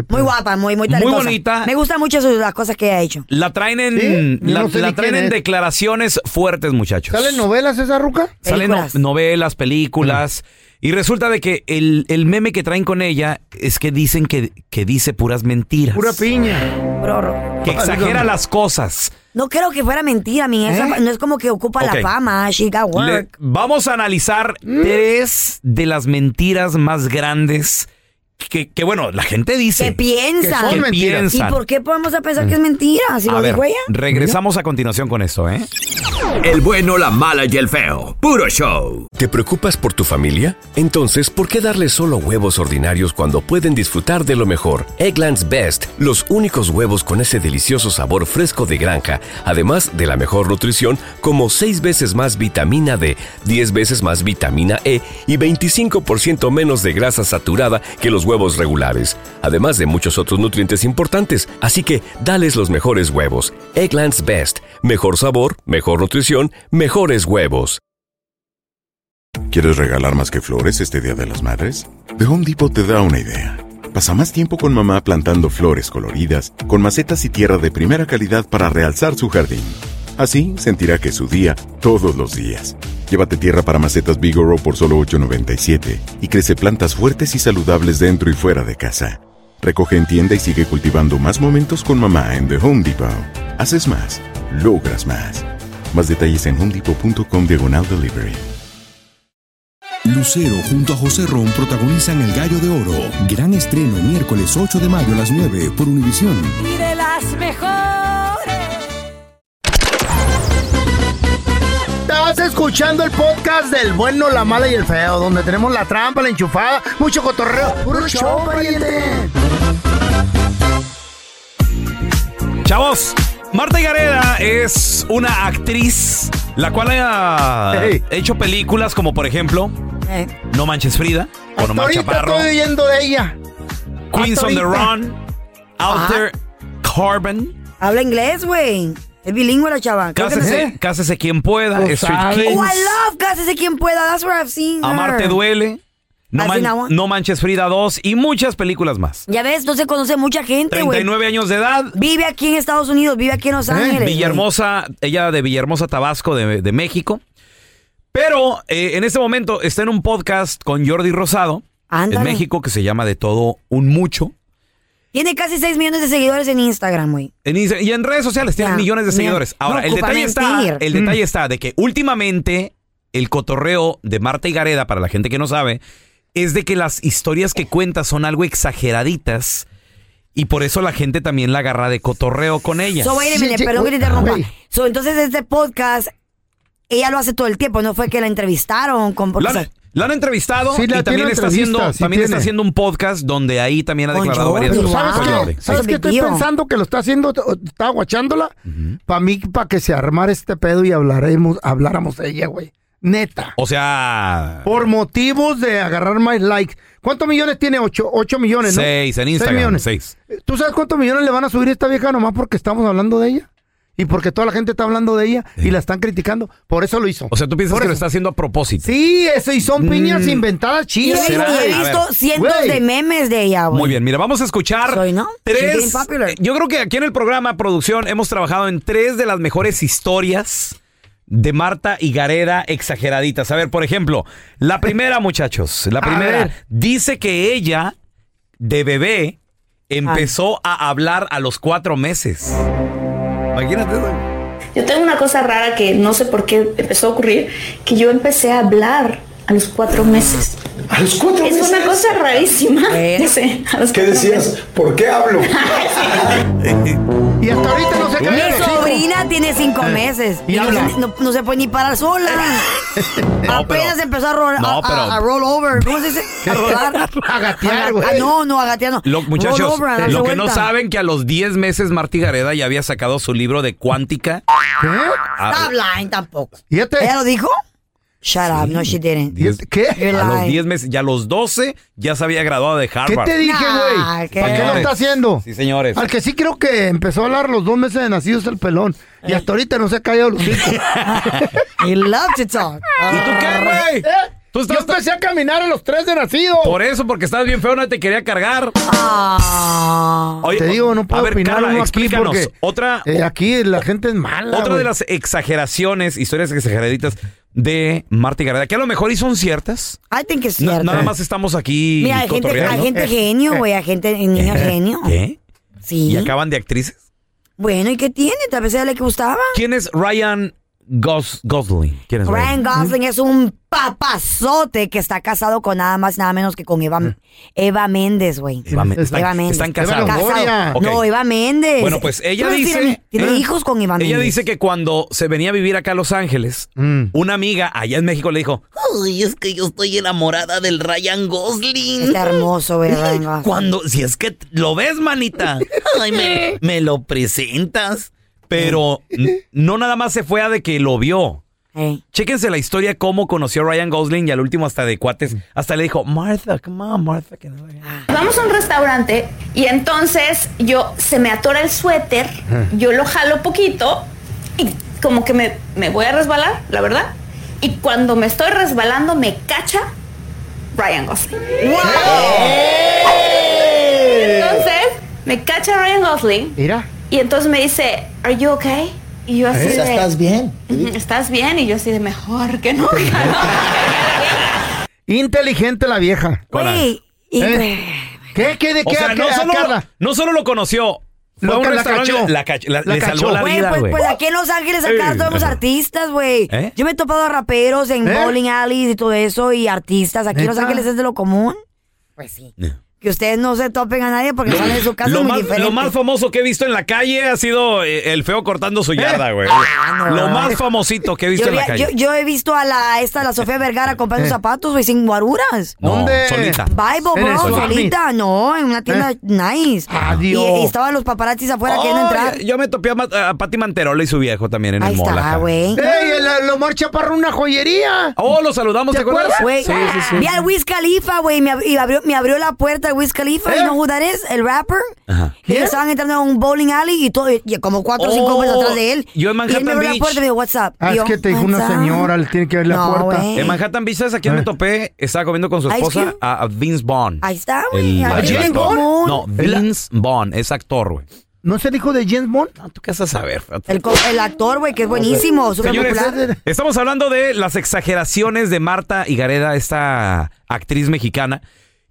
Speaker 7: Muy guapa, muy, muy talentosa.
Speaker 1: bonita.
Speaker 7: Me gustan mucho sus- las cosas que ella ha hecho.
Speaker 1: La traen en,
Speaker 2: Sí,
Speaker 1: la,
Speaker 2: no sé
Speaker 1: la
Speaker 2: ni
Speaker 1: traen en
Speaker 2: es.
Speaker 1: declaraciones fuertes, muchachos.
Speaker 2: ¿Salen novelas esa ruca?
Speaker 1: Salen no- novelas, películas. Y resulta de que el, el meme que traen con ella es que dicen que, que dice puras mentiras.
Speaker 2: Pura piña.
Speaker 1: Que exagera las cosas.
Speaker 7: No creo que fuera mentira, mi. Esa-
Speaker 2: ¿Eh?
Speaker 7: No es como que ocupa la fama. She got work.
Speaker 1: Le- vamos a analizar
Speaker 2: Mm.
Speaker 1: tres de las mentiras más grandes que, que, bueno, la gente dice.
Speaker 7: Que piensan.
Speaker 1: Que piensan.
Speaker 7: ¿Y por qué podemos a pensar que es mentira? Si
Speaker 1: A
Speaker 7: lo
Speaker 1: ver,
Speaker 7: dijo ella.
Speaker 1: regresamos a continuación con esto, ¿eh?
Speaker 17: El bueno, la mala y el feo. Puro show. ¿Te preocupas por tu familia? Entonces, ¿por qué darles solo huevos ordinarios cuando pueden disfrutar de lo mejor? Eggland's Best, los únicos huevos con ese delicioso sabor fresco de granja, además de la mejor nutrición, como 6 veces más vitamina D, 10 veces más vitamina E y 25% menos de grasa saturada que los huevos regulares, además de muchos otros nutrientes importantes. Así que, dales los mejores huevos. Eggland's Best, mejor sabor, mejor nutrición, mejores huevos.
Speaker 18: ¿Quieres regalar más que flores este Día de las Madres? The Home Depot te da una idea. Pasa más tiempo con mamá plantando flores coloridas, con macetas y tierra de primera calidad para realzar su jardín. Así sentirá que es su día todos los días. Llévate tierra para macetas Bigoro por solo $8.97 y crece plantas fuertes y saludables dentro y fuera de casa. Recoge en tienda y sigue cultivando más momentos con mamá en The Home Depot. Haces más, logras más. Más detalles en homedepot.com diagonal delivery.
Speaker 19: Lucero junto a José Ron protagonizan El Gallo de Oro. Gran estreno miércoles 8 de mayo a las 9 por Univisión.
Speaker 24: Y de las mejores.
Speaker 2: Estás escuchando el podcast del bueno, la mala y el feo, donde tenemos la trampa, la enchufada, mucho cotorreo. ¡Puro show, pariente!
Speaker 1: Chavos, Marta Gareda es una actriz la cual ha hecho películas como por ejemplo No Manches Frida con Omar Chaparro,
Speaker 2: estoy oyendo de ella.
Speaker 1: Queens
Speaker 2: Hasta
Speaker 1: on the. Run, Alter Carbon,
Speaker 7: Habla inglés, güey. Es bilingüe la chava.
Speaker 1: Cásese,
Speaker 7: no-
Speaker 1: Cásese quien pueda,
Speaker 2: Lo
Speaker 1: Street
Speaker 2: sabes.
Speaker 1: Kings,
Speaker 7: Oh, I love Cásese quien pueda. That's where I've seen her.
Speaker 1: Amarte duele, no, Man- Manches Frida 2 y muchas películas más.
Speaker 7: Ya ves, no se conoce mucha gente, güey.
Speaker 1: 39 años de edad,
Speaker 7: Vive aquí en Estados Unidos, vive aquí en Los Ángeles. güey.
Speaker 1: Villahermosa, ella de Villahermosa, Tabasco, de, de México. Pero eh, en este momento está en un podcast con Jordi Rosado en
Speaker 7: Ándale.
Speaker 1: México que se llama De Todo Un Mucho.
Speaker 7: Tiene casi 6 millones de seguidores en Instagram, güey.
Speaker 1: En Insta- y en redes sociales tiene millones de seguidores. Ahora,
Speaker 7: no
Speaker 1: el detalle está, el
Speaker 7: Mm.
Speaker 1: detalle está de que últimamente el cotorreo de Marta y Gareda, para la gente que no sabe, es de que las historias que cuenta son algo exageraditas y por eso la gente también la agarra de cotorreo con ella.
Speaker 7: So, wait a minute, perdón que te interrumpa. So, entonces este podcast, ella lo hace todo el tiempo, no fue que la entrevistaron con... porque,
Speaker 1: La,
Speaker 7: o
Speaker 1: han-
Speaker 7: sea,
Speaker 1: la han entrevistado
Speaker 2: Sí, la
Speaker 1: y también está haciendo
Speaker 2: sí
Speaker 1: también está haciendo un podcast donde ahí también ha declarado varias cosas.
Speaker 2: ¿sabes
Speaker 1: Con
Speaker 2: qué?
Speaker 1: Jordi, sí.
Speaker 2: ¿Sabes qué estoy pensando que lo está haciendo? Está guachándola. Para mí, para que se armara este pedo y hablaremos, habláramos de ella, güey. Neta.
Speaker 1: O sea,
Speaker 2: Por motivos de agarrar más likes. ¿Cuántos millones tiene? Ocho, ocho millones, ¿no?
Speaker 1: seis en Instagram,
Speaker 2: millones.
Speaker 1: seis.
Speaker 2: ¿Tú sabes cuántos millones le van a subir a esta vieja nomás porque estamos hablando de ella? Y porque toda la gente está hablando de ella y la están criticando. Por eso lo hizo.
Speaker 1: O sea, tú piensas
Speaker 2: Por
Speaker 1: que lo está haciendo a propósito.
Speaker 2: Sí, eso, y son piñas
Speaker 1: Mm.
Speaker 2: inventadas chidas.
Speaker 7: y he visto cientos
Speaker 2: Güey.
Speaker 7: de memes de ella, güey.
Speaker 1: Muy bien, mira, vamos a escuchar
Speaker 7: Soy, ¿no? She's
Speaker 1: tres.
Speaker 7: getting popular.
Speaker 1: eh, Yo creo que aquí en el programa producción hemos trabajado en tres de las mejores historias de Marta y Gareda exageraditas. A ver, por ejemplo, la primera, muchachos, la primera
Speaker 2: ver.
Speaker 1: dice que ella de bebé empezó a hablar a los cuatro meses. Imagínate. eso.
Speaker 25: Yo tengo una cosa rara que no sé por qué empezó a ocurrir, que yo empecé a hablar a los cuatro meses.
Speaker 26: ¿A los cuatro
Speaker 25: es
Speaker 26: meses?
Speaker 25: una cosa rarísima. No sé, a los
Speaker 26: ¿Qué decías?
Speaker 25: meses.
Speaker 26: ¿Por qué hablo?
Speaker 2: Y hasta ahorita no se
Speaker 7: Mi sobrina tiene cinco
Speaker 2: Eh,
Speaker 7: meses
Speaker 2: y
Speaker 7: y no, se- no- no se puede ni parar sola. Apenas
Speaker 1: pero-
Speaker 7: empezó a, roll,
Speaker 1: no,
Speaker 7: a- a-
Speaker 1: pero-
Speaker 7: a roll over. ¿Cómo se dice? A
Speaker 2: gatear, güey.
Speaker 7: ah, no, no, a gatear no.
Speaker 1: Lo- muchachos,
Speaker 7: Roll over,
Speaker 1: lo que no saben que a los 10 meses Marta y Gareda ya había sacado su libro de cuántica.
Speaker 2: ¿Qué?
Speaker 1: A-
Speaker 7: Está blind tampoco.
Speaker 2: Fíjate.
Speaker 7: ¿Ella lo dijo? Shut up, no she didn't.
Speaker 1: Diez-
Speaker 2: ¿Qué?
Speaker 7: You're
Speaker 1: A los
Speaker 7: lying.
Speaker 1: 10 meses, ya a los 12 ya se había graduado de
Speaker 2: ¿Qué
Speaker 1: Harvard.
Speaker 2: te dije, güey?
Speaker 7: Nah, ¿qué?
Speaker 2: ¿Para qué lo está haciendo?
Speaker 1: Sí, señores.
Speaker 2: Al que sí creo que empezó a hablar los dos meses de nacido es el pelón.
Speaker 7: Eh.
Speaker 2: Y hasta ahorita no se ha callado los hijos.
Speaker 7: He loves to talk.
Speaker 1: ¿Y tú qué, güey?
Speaker 2: ¿Eh?
Speaker 1: Tú
Speaker 2: Yo empecé a caminar a los tres de nacido.
Speaker 1: Por eso, porque estabas bien feo, no te quería cargar. Oye,
Speaker 2: Te digo, no puedo
Speaker 1: a ver,
Speaker 2: opinar
Speaker 1: Carla,
Speaker 2: uno aquí
Speaker 1: explícanos.
Speaker 2: porque,
Speaker 1: Otra,
Speaker 2: eh, aquí la gente es mala.
Speaker 1: otra de
Speaker 2: güey.
Speaker 1: las exageraciones, historias exageraditas de Marta y Gareda, que a lo mejor y son ciertas.
Speaker 7: I think it's cierto.
Speaker 1: nada más estamos aquí
Speaker 7: Mira, hay gente, genio, güey, hay gente, niño genio.
Speaker 1: ¿Qué?
Speaker 7: Sí.
Speaker 1: ¿Y acaban de actrices?
Speaker 7: Bueno, ¿y qué tiene? Tal vez a ella le gustaba.
Speaker 1: ¿Quién es Ryan Gos Gosling? ¿Quién es
Speaker 7: Ryan Gosling es un papazote que está casado con nada más, nada menos que con Eva, Eva Méndez, güey.
Speaker 1: Eva Méndez. Están-
Speaker 7: Méndez.
Speaker 1: están casados. Eva Longoria. Ok.
Speaker 7: No, Eva Méndez.
Speaker 1: Bueno, pues ella dice...
Speaker 7: Tiene, tiene
Speaker 1: ¿eh?
Speaker 7: hijos con Eva Méndez.
Speaker 1: Ella dice que cuando se venía a vivir acá a Los Ángeles,
Speaker 2: Mm.
Speaker 1: una amiga allá en México le dijo,
Speaker 27: Ay, es que yo estoy enamorada del Ryan Gosling.
Speaker 7: Está hermoso, güey, Ryan Gosling.
Speaker 27: Cuando, si es que lo ves, manita. Ay, me, me lo presentas.
Speaker 1: Pero no nada más se fue a de que lo vio. Chéquense la historia cómo conoció a Ryan Gosling y al último hasta de cuates, hasta le dijo, Martha, come on, Martha. que no-
Speaker 25: Vamos a un restaurante y entonces yo se me atora el suéter, yo lo jalo poquito y como que me, me voy a resbalar, la verdad. Y cuando me estoy resbalando me cacha Ryan Gosling. Entonces me cacha Ryan Gosling
Speaker 2: Mira.
Speaker 25: Y entonces me dice, ¿Are you okay? Y yo así
Speaker 2: ¿Eh?
Speaker 25: de,
Speaker 2: ¿Estás bien?
Speaker 25: "Ujú, ¿Estás bien? Y yo así de mejor que nunca.
Speaker 2: Inteligente la vieja.
Speaker 7: Güey,
Speaker 2: ¿Eh? ¿Qué? ¿Qué? ¿De
Speaker 1: O
Speaker 2: qué?
Speaker 1: sea,
Speaker 2: ¿A
Speaker 1: no solo, no lo conoció,
Speaker 2: que la cachó.
Speaker 1: la cach- la-
Speaker 2: La
Speaker 1: le
Speaker 2: cachó.
Speaker 1: salvó la vida,
Speaker 7: pues,
Speaker 1: güey.
Speaker 7: pues aquí en Los Ángeles acá todos artistas, güey.
Speaker 1: ¿Eh?
Speaker 7: Yo me he topado a raperos en
Speaker 2: ¿Eh?
Speaker 7: bowling alleys y todo eso y artistas. Aquí en Los. Ángeles es de lo común. Pues sí. Que ustedes no se topen a nadie porque salen de su casa
Speaker 1: Lo
Speaker 7: muy
Speaker 1: más,
Speaker 7: diferente.
Speaker 1: lo más famoso que he visto en la calle ha sido eh, el feo cortando su yarda, güey.
Speaker 7: Ah, no.
Speaker 1: Lo más famosito que he visto
Speaker 7: yo,
Speaker 1: en la calle.
Speaker 7: yo- yo he visto a la esta la Sofía Vergara comprando
Speaker 1: Eh.
Speaker 7: zapatos, güey, sin guaruras.
Speaker 1: No, ¿Dónde? solita.
Speaker 7: Bible,
Speaker 1: el
Speaker 7: bro, solita. No, en una tienda
Speaker 1: Eh.
Speaker 7: nice.
Speaker 1: Adiós.
Speaker 7: Y, y estaban los paparazzis afuera queriendo
Speaker 1: Oh,
Speaker 7: entrar.
Speaker 1: Yo me topé a, a Pati Manterola y su viejo también en
Speaker 7: Ahí
Speaker 1: el mall.
Speaker 7: está,
Speaker 1: acá.
Speaker 7: güey.
Speaker 2: ¡Ey, el Lomar Chaparro, una joyería!
Speaker 1: Oh, lo saludamos, ¿te acuerdas?
Speaker 7: Güey,
Speaker 1: Sí, sí, sí.
Speaker 7: Vi al Wiz Khalifa, güey, me, abrió, me abrió la puerta el Wiz Khalifa,
Speaker 2: ¿Eh?
Speaker 7: ¿y no who that is? El rapper.
Speaker 1: Ajá.
Speaker 7: Y estaban entrando a un bowling alley y todo, y como cuatro o cinco
Speaker 1: Oh,
Speaker 7: hombres atrás de él.
Speaker 1: yo en
Speaker 7: y él me
Speaker 1: Manhattan
Speaker 7: abrió la
Speaker 1: Beach.
Speaker 7: puerta y me dijo, what's up?
Speaker 2: Ah, es que te dijo una señora, le tiene que abrir la
Speaker 7: No,
Speaker 2: puerta.
Speaker 7: güey.
Speaker 1: En Manhattan Beach, ¿sabes a quién me topé? Estaba comiendo con su
Speaker 7: Ice
Speaker 1: esposa
Speaker 7: Cube.
Speaker 1: a, a Vince Vaughn.
Speaker 7: Ahí está, güey.
Speaker 1: El- el
Speaker 7: tienen
Speaker 1: actor.
Speaker 7: común.
Speaker 1: No, Vince Vaughn, es actor, güey.
Speaker 2: ¿No se dijo de James Bond?
Speaker 1: No, ¿tú qué vas a saber?
Speaker 7: El, co- el actor, güey, que es buenísimo, súper
Speaker 1: Señores,
Speaker 7: popular.
Speaker 1: estamos hablando de las exageraciones de Marta Higareda, esta actriz mexicana,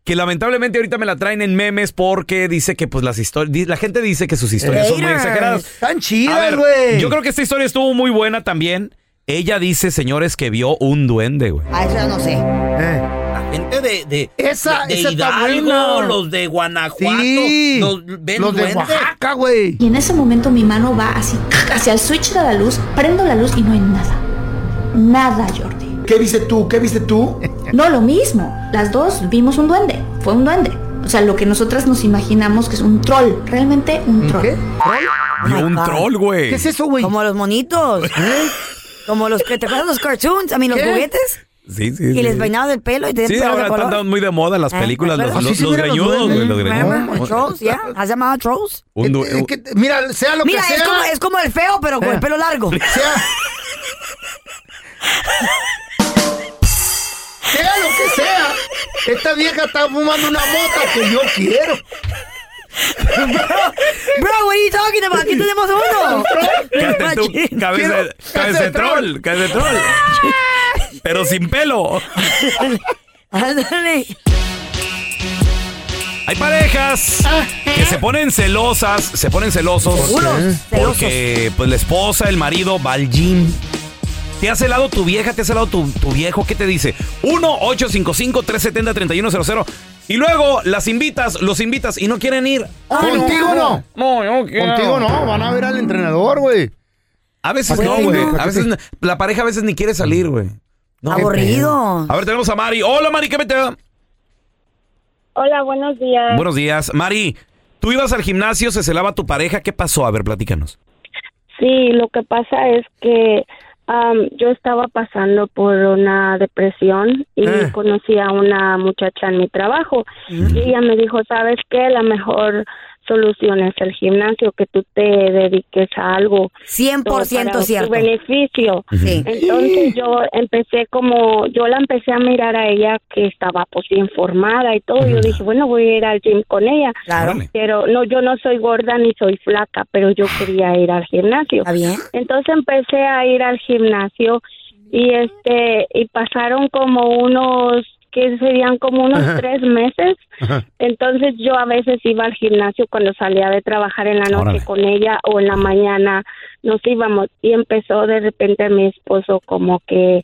Speaker 1: que lamentablemente ahorita me la traen en memes porque dice que pues las historias, la gente dice que sus historias son muy exageradas.
Speaker 2: Están chidas, güey.
Speaker 1: yo creo que esta historia estuvo muy buena también. Ella dice, señores, que vio un duende, güey.
Speaker 7: Ah, eso ya no sé.
Speaker 27: La gente de, de,
Speaker 2: Esa-
Speaker 27: de, de
Speaker 2: esa
Speaker 27: Hidalgo, los de Guanajuato,
Speaker 2: Sí.
Speaker 27: los, ven
Speaker 2: Los de
Speaker 27: duendes.
Speaker 2: Oaxaca, güey.
Speaker 25: Y en ese momento mi mano va así hacia el switch de la luz, prendo la luz y no hay nada. Nada, Jordi.
Speaker 28: ¿Qué viste tú? ¿Qué viste tú?
Speaker 25: No, lo mismo. Las dos vimos un duende. Fue un duende. O sea, lo que nosotras nos imaginamos que es un troll. Realmente un troll.
Speaker 2: ¿Qué?
Speaker 1: Vio un troll, güey.
Speaker 2: ¿Qué es eso, güey?
Speaker 7: Como los monitos. Como los que te acuerdas los cartoons, a mí los
Speaker 2: ¿Qué?
Speaker 7: juguetes.
Speaker 1: Sí, sí.
Speaker 7: Y
Speaker 1: sí.
Speaker 7: les peinabas el pelo y te
Speaker 1: Sí,
Speaker 7: pelo
Speaker 1: ahora
Speaker 7: de color.
Speaker 1: están muy de moda las
Speaker 7: Eh,
Speaker 1: películas,
Speaker 7: ¿te
Speaker 1: los, los, los
Speaker 2: los
Speaker 1: greñudos,
Speaker 2: duendes.
Speaker 1: güey, los greñudos.
Speaker 7: Remember? Los trolls, yeah. ¿Has llamado trolls?
Speaker 1: Un
Speaker 2: Eh,
Speaker 1: un-
Speaker 2: que- mira, sea lo
Speaker 7: Mira,
Speaker 2: que sea.
Speaker 7: es como, es como el feo, pero con
Speaker 2: Eh.
Speaker 7: el pelo largo.
Speaker 2: Sea. sea lo que sea. Esta vieja está fumando una mota que yo quiero.
Speaker 7: Bro, what are you talking about? Aquí tenemos uno.
Speaker 1: Cabeza, de- cabeza de troll, cabeza de troll. Pero sin pelo.
Speaker 7: Ándale.
Speaker 1: Hay parejas que se ponen celosas, se ponen celosos. Porque pues la esposa, el marido va al gym. ¿Te has helado tu vieja? ¿Te has helado tu, tu viejo? ¿Qué te dice? 1-855-370-3100. Y luego las invitas, los invitas y no quieren ir.
Speaker 2: Contigo no.
Speaker 1: No, yo quiero.
Speaker 2: Contigo no. Van a ver al entrenador, güey.
Speaker 1: A veces
Speaker 2: ¿Para
Speaker 1: no, güey.
Speaker 2: ¿Para
Speaker 1: A veces no- la pareja a veces ni quiere salir, güey. No,
Speaker 7: Aburrido.
Speaker 1: A ver, tenemos a Mari. Hola, Mari, ¿qué me te da?
Speaker 26: Hola, buenos días.
Speaker 1: Buenos días. Mari, tú ibas al gimnasio, se celaba tu pareja. ¿Qué pasó? A ver, platícanos.
Speaker 26: Sí, lo que pasa es que am, yo estaba pasando por una depresión y conocí a una muchacha en mi trabajo. Y ella me dijo, ¿sabes qué? La mejor soluciones el gimnasio, que tú te dediques a algo.
Speaker 7: 100%
Speaker 26: para tu
Speaker 7: cierto.
Speaker 26: beneficio.
Speaker 7: Sí.
Speaker 26: Entonces yo empecé como, yo la empecé a mirar a ella que estaba pues bien formada y todo. Yo dije, bueno, voy a ir al gym con ella.
Speaker 7: Claro.
Speaker 26: Pero no, yo no soy gorda ni soy flaca, pero yo quería ir al gimnasio. Entonces empecé a ir al gimnasio y este, y pasaron como unos que serían como unos
Speaker 29: Ajá.
Speaker 26: tres meses. Entonces yo a veces iba al gimnasio cuando salía de trabajar en la noche
Speaker 29: Órale.
Speaker 26: con ella o en la mañana nos íbamos y empezó de repente mi esposo como que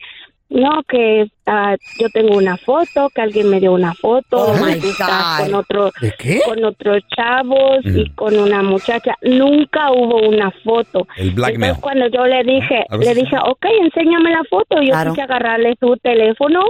Speaker 26: no que ah, yo tengo una foto que alguien me dio una foto
Speaker 7: Oh,
Speaker 26: me gusta con otro
Speaker 7: ¿De qué?
Speaker 26: con otros chavos y con una muchacha nunca hubo una foto
Speaker 1: El blackmail.
Speaker 26: entonces cuando yo le dije
Speaker 1: algo
Speaker 26: le dije ok enséñame la foto yo
Speaker 7: Claro.
Speaker 26: quise agarrarle su teléfono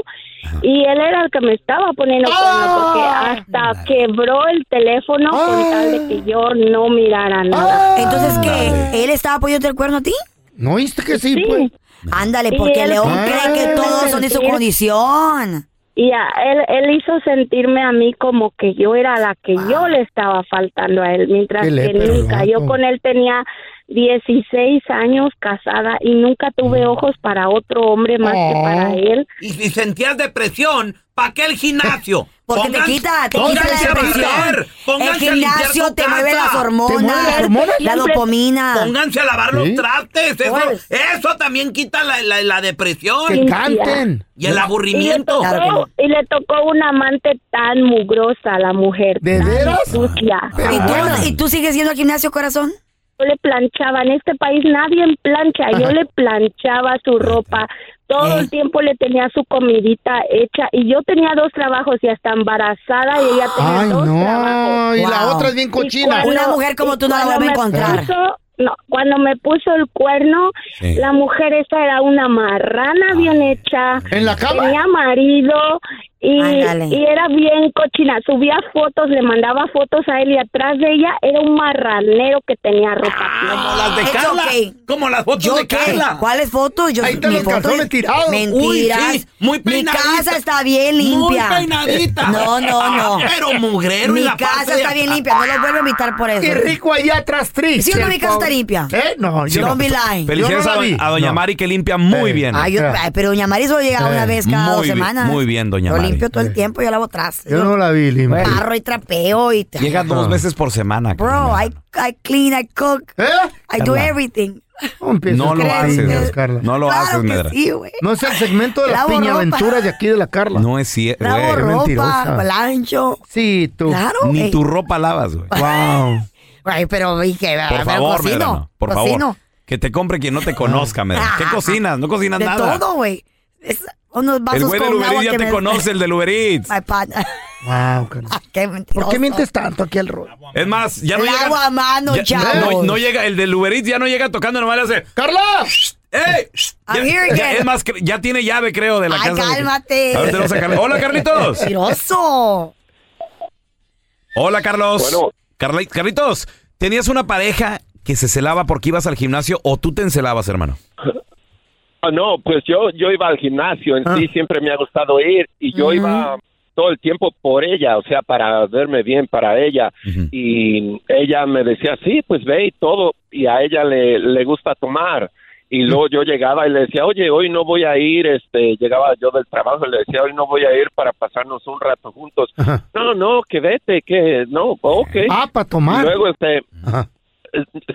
Speaker 26: y él era el que me estaba poniendo cuerno porque hasta quebró el teléfono con tal de que yo no mirara nada.
Speaker 7: Entonces, ¿qué? ¿Él estaba apoyando el cuerno a ti?
Speaker 2: ¿No oíste que sí, pues?
Speaker 7: Ándale, porque
Speaker 26: él-
Speaker 7: León cree que todos son de su condición.
Speaker 26: Y a él, él hizo sentirme a mí como que yo era la que yo le estaba faltando a él, mientras
Speaker 29: Qué
Speaker 26: que nunca. Yo con él tenía 16 años casada y nunca tuve ojos para otro hombre más que para él.
Speaker 30: Y si sentías depresión, ¿para qué el gimnasio?
Speaker 7: Porque te
Speaker 30: Pónganse-
Speaker 7: quita, te quita la depresión. El gimnasio te mueve las hormonas, la dopamina.
Speaker 30: Pónganse a lavar los
Speaker 7: ¿Sí?
Speaker 30: trastes. Eso, eso también quita la, la- la depresión.
Speaker 26: Que canten.
Speaker 30: Y el aburrimiento.
Speaker 26: Y le, tocó, y le tocó una amante tan mugrosa a la mujer.
Speaker 2: ¿De veras?
Speaker 26: Sucia.
Speaker 7: ¿Y tú, ¿Y tú sigues yendo al gimnasio, corazón?
Speaker 26: Yo le planchaba. En este país nadie plancha. Yo le planchaba su ropa. Todo el tiempo le tenía su comidita hecha. Y yo tenía dos trabajos y hasta embarazada. Y ella tenía
Speaker 2: Ay,
Speaker 26: dos
Speaker 2: no,
Speaker 26: trabajos.
Speaker 2: y la otra es bien cochina.
Speaker 7: Una mujer como tú no la vuelve a
Speaker 26: me
Speaker 7: encontrar.
Speaker 26: puso- no, cuando me puso el cuerno,
Speaker 7: Sí.
Speaker 26: la mujer esa era una marrana bien hecha.
Speaker 2: ¿En la cama?
Speaker 26: Tenía marido y, y era bien cochina. Subía fotos, le mandaba fotos a él y atrás de ella era un marranero que tenía ropa.
Speaker 30: Como las de
Speaker 7: It's
Speaker 30: Carla.
Speaker 7: okay.
Speaker 30: Como las fotos
Speaker 7: ¿Yo
Speaker 30: de
Speaker 7: qué?
Speaker 30: Carla.
Speaker 7: ¿Cuáles fotos? Yo,
Speaker 30: Ahí están
Speaker 7: mi
Speaker 30: los calzones
Speaker 7: es-
Speaker 30: tirados.
Speaker 7: Mentiras.
Speaker 30: Uy, sí, muy
Speaker 7: Mi
Speaker 30: peinadita.
Speaker 7: casa está bien limpia.
Speaker 30: Muy peinadita.
Speaker 7: No, no, no.
Speaker 30: Pero mugrero
Speaker 7: Mi
Speaker 30: en la
Speaker 7: casa
Speaker 30: parte de
Speaker 7: está bien limpia. No lo vuelvo a invitar por eso.
Speaker 2: Qué rico allá atrás, triste.
Speaker 7: ¿Sí no mi casa limpia?
Speaker 2: ¿Eh? No, yo
Speaker 7: Don't
Speaker 2: no.
Speaker 7: be lying.
Speaker 1: Felicidades
Speaker 2: Yo no la
Speaker 1: a,
Speaker 2: vi.
Speaker 1: a doña
Speaker 2: No.
Speaker 1: Mari que limpia muy
Speaker 2: Eh.
Speaker 1: bien.
Speaker 7: Ay, yo- ay, pero doña Mari solo llega una
Speaker 2: Eh,
Speaker 7: vez cada
Speaker 1: muy
Speaker 7: dos
Speaker 1: bien,
Speaker 7: semanas.
Speaker 1: muy bien, doña
Speaker 7: Yo
Speaker 1: Mari.
Speaker 7: limpio todo el tiempo, yo lavo atrás.
Speaker 2: Yo no la vi, limpia.
Speaker 7: Barro y trapeo y... te-
Speaker 1: Llega dos veces por semana.
Speaker 7: Bro, I, I clean, I cook. I do
Speaker 1: Carla.
Speaker 7: everything.
Speaker 1: No lo haces,
Speaker 2: Carla.
Speaker 1: no lo haces, Medra.
Speaker 7: sí, güey.
Speaker 2: No es el segmento de las
Speaker 7: Lavo
Speaker 2: piña
Speaker 7: ropa.
Speaker 2: aventuras de aquí de la Carla.
Speaker 1: No es cierto,
Speaker 7: Lavo
Speaker 1: güey.
Speaker 7: ropa,
Speaker 2: mentirosa.
Speaker 7: plancho.
Speaker 2: Sí, tú.
Speaker 7: Claro.
Speaker 1: Ni tu ropa lavas, güey.
Speaker 2: Wow.
Speaker 7: Ay, pero dije,
Speaker 1: Por
Speaker 7: pero
Speaker 1: favor,
Speaker 7: cocino,
Speaker 1: Medrano, por
Speaker 7: cocino.
Speaker 1: favor. Que te compre quien no te conozca, Medrano. ¿Qué cocinas? No cocinas
Speaker 7: De
Speaker 1: nada.
Speaker 7: todo, güey. Es unos vasos
Speaker 1: El güey del
Speaker 7: con
Speaker 1: Uber
Speaker 7: agua
Speaker 1: Eats ya
Speaker 7: que
Speaker 1: te
Speaker 7: me-
Speaker 1: conoce, el del Uber Eats.
Speaker 7: My partner.
Speaker 2: Wow, Carla.
Speaker 7: Qué
Speaker 2: ¿Por
Speaker 7: mentiroso.
Speaker 2: qué mientes tanto aquí al rollo?
Speaker 1: Es más, ya no
Speaker 7: El
Speaker 1: llega.
Speaker 7: agua a mano,
Speaker 1: ya-
Speaker 7: chavos.
Speaker 1: no, no llega, el del Uber Eats ya no llega tocando, nomás le hace.
Speaker 2: ¡Carla!
Speaker 1: ¡Ey!
Speaker 7: I'm
Speaker 1: Ya-
Speaker 7: here
Speaker 1: ya-
Speaker 7: again.
Speaker 1: es más, cre- ya tiene llave, creo, de la
Speaker 7: Ay,
Speaker 1: casa.
Speaker 7: cálmate.
Speaker 1: A ver, tenemos a Hola, Carlitos.
Speaker 7: Mentiroso.
Speaker 1: Hola, Carlos.
Speaker 31: Bueno.
Speaker 1: Carli- Carlitos, ¿tenías una pareja que se celaba porque ibas al gimnasio o tú te encelabas, hermano?
Speaker 31: Ah, no, pues yo, yo iba al gimnasio, en sí siempre me ha gustado ir y yo iba todo el tiempo por ella, o sea, para verme bien para ella. Y ella me decía, sí, pues ve y todo, y a ella le, le gusta tomar. Y luego yo llegaba y le decía, oye, hoy no voy a ir, este, llegaba yo del trabajo y le decía, hoy no voy a ir para pasarnos un rato juntos. No, no, que vete, que no, ok.
Speaker 2: Ah, para tomar.
Speaker 31: Y luego, este,
Speaker 2: Ajá.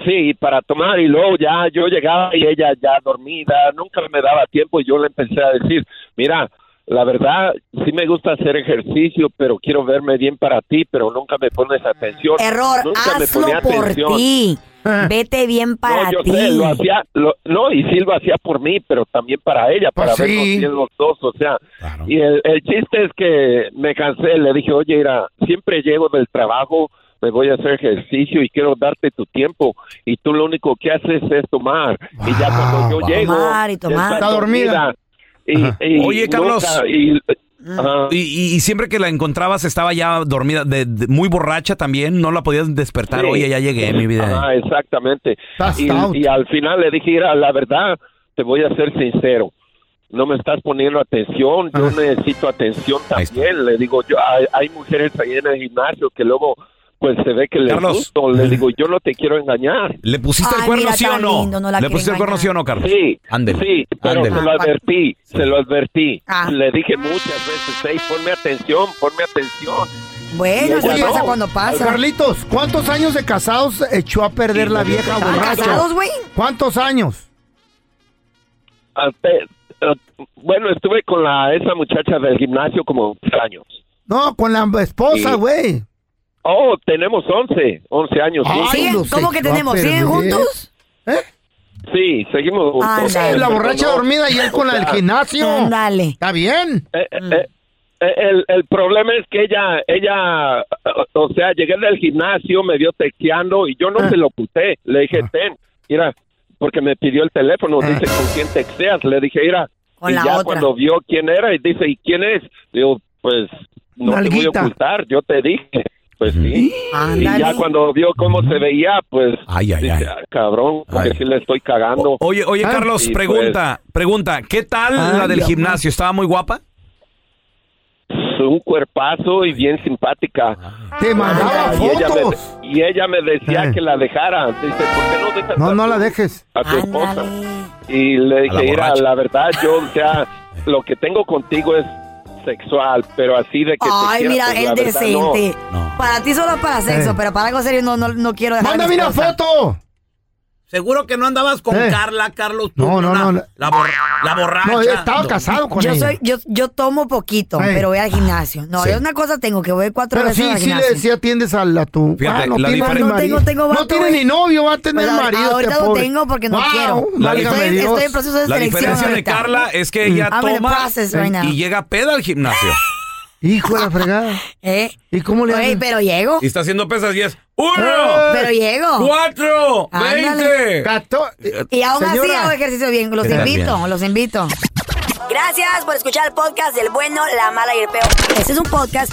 Speaker 31: Sí, para tomar y luego ya yo llegaba y ella ya dormida, nunca me daba tiempo y yo le empecé a decir, mira, la verdad sí me gusta hacer ejercicio, pero quiero verme bien para ti, pero nunca me pones atención.
Speaker 7: Error,
Speaker 31: nunca me
Speaker 7: hazlo
Speaker 31: ponía
Speaker 7: por
Speaker 31: atención.
Speaker 7: ti. Vete bien para
Speaker 31: no, yo
Speaker 7: ti.
Speaker 31: sé, lo hacía, lo- no, y sí lo hacía por mí, pero también para ella,
Speaker 2: Pues
Speaker 31: para
Speaker 2: sí.
Speaker 31: vernos bien los dos, o sea, y el, el chiste es que me cansé, le dije, oye, mira, siempre llego del trabajo, me voy a hacer ejercicio y quiero darte tu tiempo, y tú lo único que haces es tomar, y ya cuando yo
Speaker 7: Wow.
Speaker 31: llego,
Speaker 7: Tomar y tomar.
Speaker 31: está
Speaker 7: Está
Speaker 2: dormida.
Speaker 31: Y, y
Speaker 1: Oye, Carlos.
Speaker 31: nunca- y-.
Speaker 1: Y, y- y siempre que la encontrabas estaba ya dormida, de, de- muy borracha también, no la podías despertar.
Speaker 31: Sí.
Speaker 1: Oye, ya llegué, mi vida.
Speaker 31: Exactamente. Y, y al final le dije, mira, la verdad, te voy a ser sincero. No me estás poniendo atención, yo necesito atención también. Le digo, yo hay, hay mujeres ahí en el gimnasio que luego pues se ve que le
Speaker 1: Carlos.
Speaker 31: gusto. Le digo, yo no te quiero engañar.
Speaker 1: ¿Le pusiste el cuerno
Speaker 31: mira,
Speaker 1: sí o no?
Speaker 31: lindo, no la
Speaker 1: ¿Le pusiste el cuerno sí o no, Carlos?
Speaker 31: Sí,
Speaker 1: Ándele.
Speaker 31: sí, pero
Speaker 1: Ándele.
Speaker 31: se lo advertí, se lo advertí.
Speaker 7: Ah.
Speaker 31: Le dije muchas veces, hey, ponme atención, ponme atención.
Speaker 7: Bueno, eso pasa
Speaker 31: no.
Speaker 7: cuando pasa.
Speaker 2: Carlitos, ¿cuántos años de casados echó a perder la vieja
Speaker 7: ¿Están
Speaker 2: borracha?
Speaker 7: casados, güey?
Speaker 2: ¿Cuántos años?
Speaker 31: Ante- bueno, estuve con la esa muchacha del gimnasio como 10 años.
Speaker 2: No, con la esposa,
Speaker 31: Sí. Oh, tenemos 11, 11 años.
Speaker 2: Ay, ¿Cómo que tenemos? ¿Siguen juntos?
Speaker 31: Sí, seguimos juntos.
Speaker 2: Ándale. La borracha
Speaker 31: No,
Speaker 2: dormida y él con la del
Speaker 31: o sea,
Speaker 2: gimnasio.
Speaker 7: Ándale.
Speaker 2: Está bien.
Speaker 31: Eh, eh, eh, el, el problema es que ella, ella, eh, o sea, llegué del gimnasio, me vio texteando y yo no se lo puse. Le dije, ten, mira, porque me pidió el teléfono, dice, ¿con quién texteas? Le dije, mira,
Speaker 7: Con
Speaker 31: y
Speaker 7: la
Speaker 31: ya
Speaker 7: otra.
Speaker 31: cuando vio quién era y dice, ¿y quién es? Digo, pues, no te voy a ocultar, yo te dije. Pues sí. Y ya cuando vio cómo se veía, pues,
Speaker 1: Ay, ay,
Speaker 31: dice,
Speaker 1: ay.
Speaker 31: "Ah, cabrón, porque
Speaker 1: Ay.
Speaker 31: sí le estoy cagando.
Speaker 1: Oye, oye,
Speaker 31: Ah,
Speaker 1: Carlos,
Speaker 31: y, pues,
Speaker 1: pregunta, pregunta, ¿qué tal la del gimnasio? ¿Estaba muy guapa?
Speaker 31: un cuerpazo y bien simpática.
Speaker 2: Te mandaba
Speaker 31: y ella,
Speaker 2: fotos.
Speaker 31: me, y ella me decía
Speaker 2: Eh.
Speaker 31: que la dejara. Dice, ¿por qué no dejas
Speaker 2: No,
Speaker 31: a
Speaker 2: no la dejes.
Speaker 31: a tu esposa? Y le
Speaker 2: A la
Speaker 31: dije, mira,
Speaker 2: borracha.
Speaker 31: la verdad, yo, o sea, lo que tengo contigo es sexual, pero así de que te
Speaker 7: Ay,
Speaker 31: quiera,
Speaker 7: mira,
Speaker 31: pues,
Speaker 7: el
Speaker 31: la verdad, no.
Speaker 7: decente. Para ti solo para sexo,
Speaker 2: Eh.
Speaker 7: pero para algo serio no, no, no quiero dejar
Speaker 2: ¡Mándame una foto!
Speaker 11: Seguro que no andabas con
Speaker 2: Eh.
Speaker 11: Carla, Carlos. tú,
Speaker 2: No, no,
Speaker 11: una-
Speaker 2: no.
Speaker 11: La, bor- la borracha.
Speaker 2: No, estaba casado con
Speaker 7: yo
Speaker 2: ella.
Speaker 7: soy, yo, yo tomo poquito,
Speaker 2: Eh.
Speaker 7: pero voy al gimnasio. No,
Speaker 2: Sí.
Speaker 7: yo una cosa tengo que voy cuatro
Speaker 2: Pero
Speaker 7: veces
Speaker 2: sí,
Speaker 7: al
Speaker 2: sí,
Speaker 7: gimnasio.
Speaker 2: le, sí atiendes a, la tu...
Speaker 1: Fíjate,
Speaker 2: Ah, no
Speaker 1: la
Speaker 2: tiene ni
Speaker 7: No tengo- tengo
Speaker 2: No
Speaker 7: vato,
Speaker 2: tiene
Speaker 7: güey.
Speaker 2: ni novio, va a tener marido este
Speaker 7: ahorita lo
Speaker 2: pobre.
Speaker 7: tengo porque no
Speaker 2: Wow,
Speaker 7: quiero.
Speaker 2: válgame
Speaker 7: Estoy-
Speaker 2: Dios.
Speaker 7: estoy en proceso de
Speaker 1: La
Speaker 7: selección
Speaker 1: diferencia de. Carla es que ella toma
Speaker 7: right
Speaker 1: y llega peda al gimnasio.
Speaker 2: Hijo de la fregada.
Speaker 7: ¿Eh?
Speaker 2: ¿Y cómo le
Speaker 7: Oye, pero llego.
Speaker 1: Y está haciendo pesas y es ¡Uno!
Speaker 7: Pero llego.
Speaker 1: ¡Cuatro! ¡Veinte!
Speaker 2: Gato-
Speaker 7: Y aún así hago ejercicio bien. Los invito,
Speaker 1: bien.
Speaker 7: los invito. Gracias por escuchar el podcast del bueno, la mala y el peor. Este es un podcast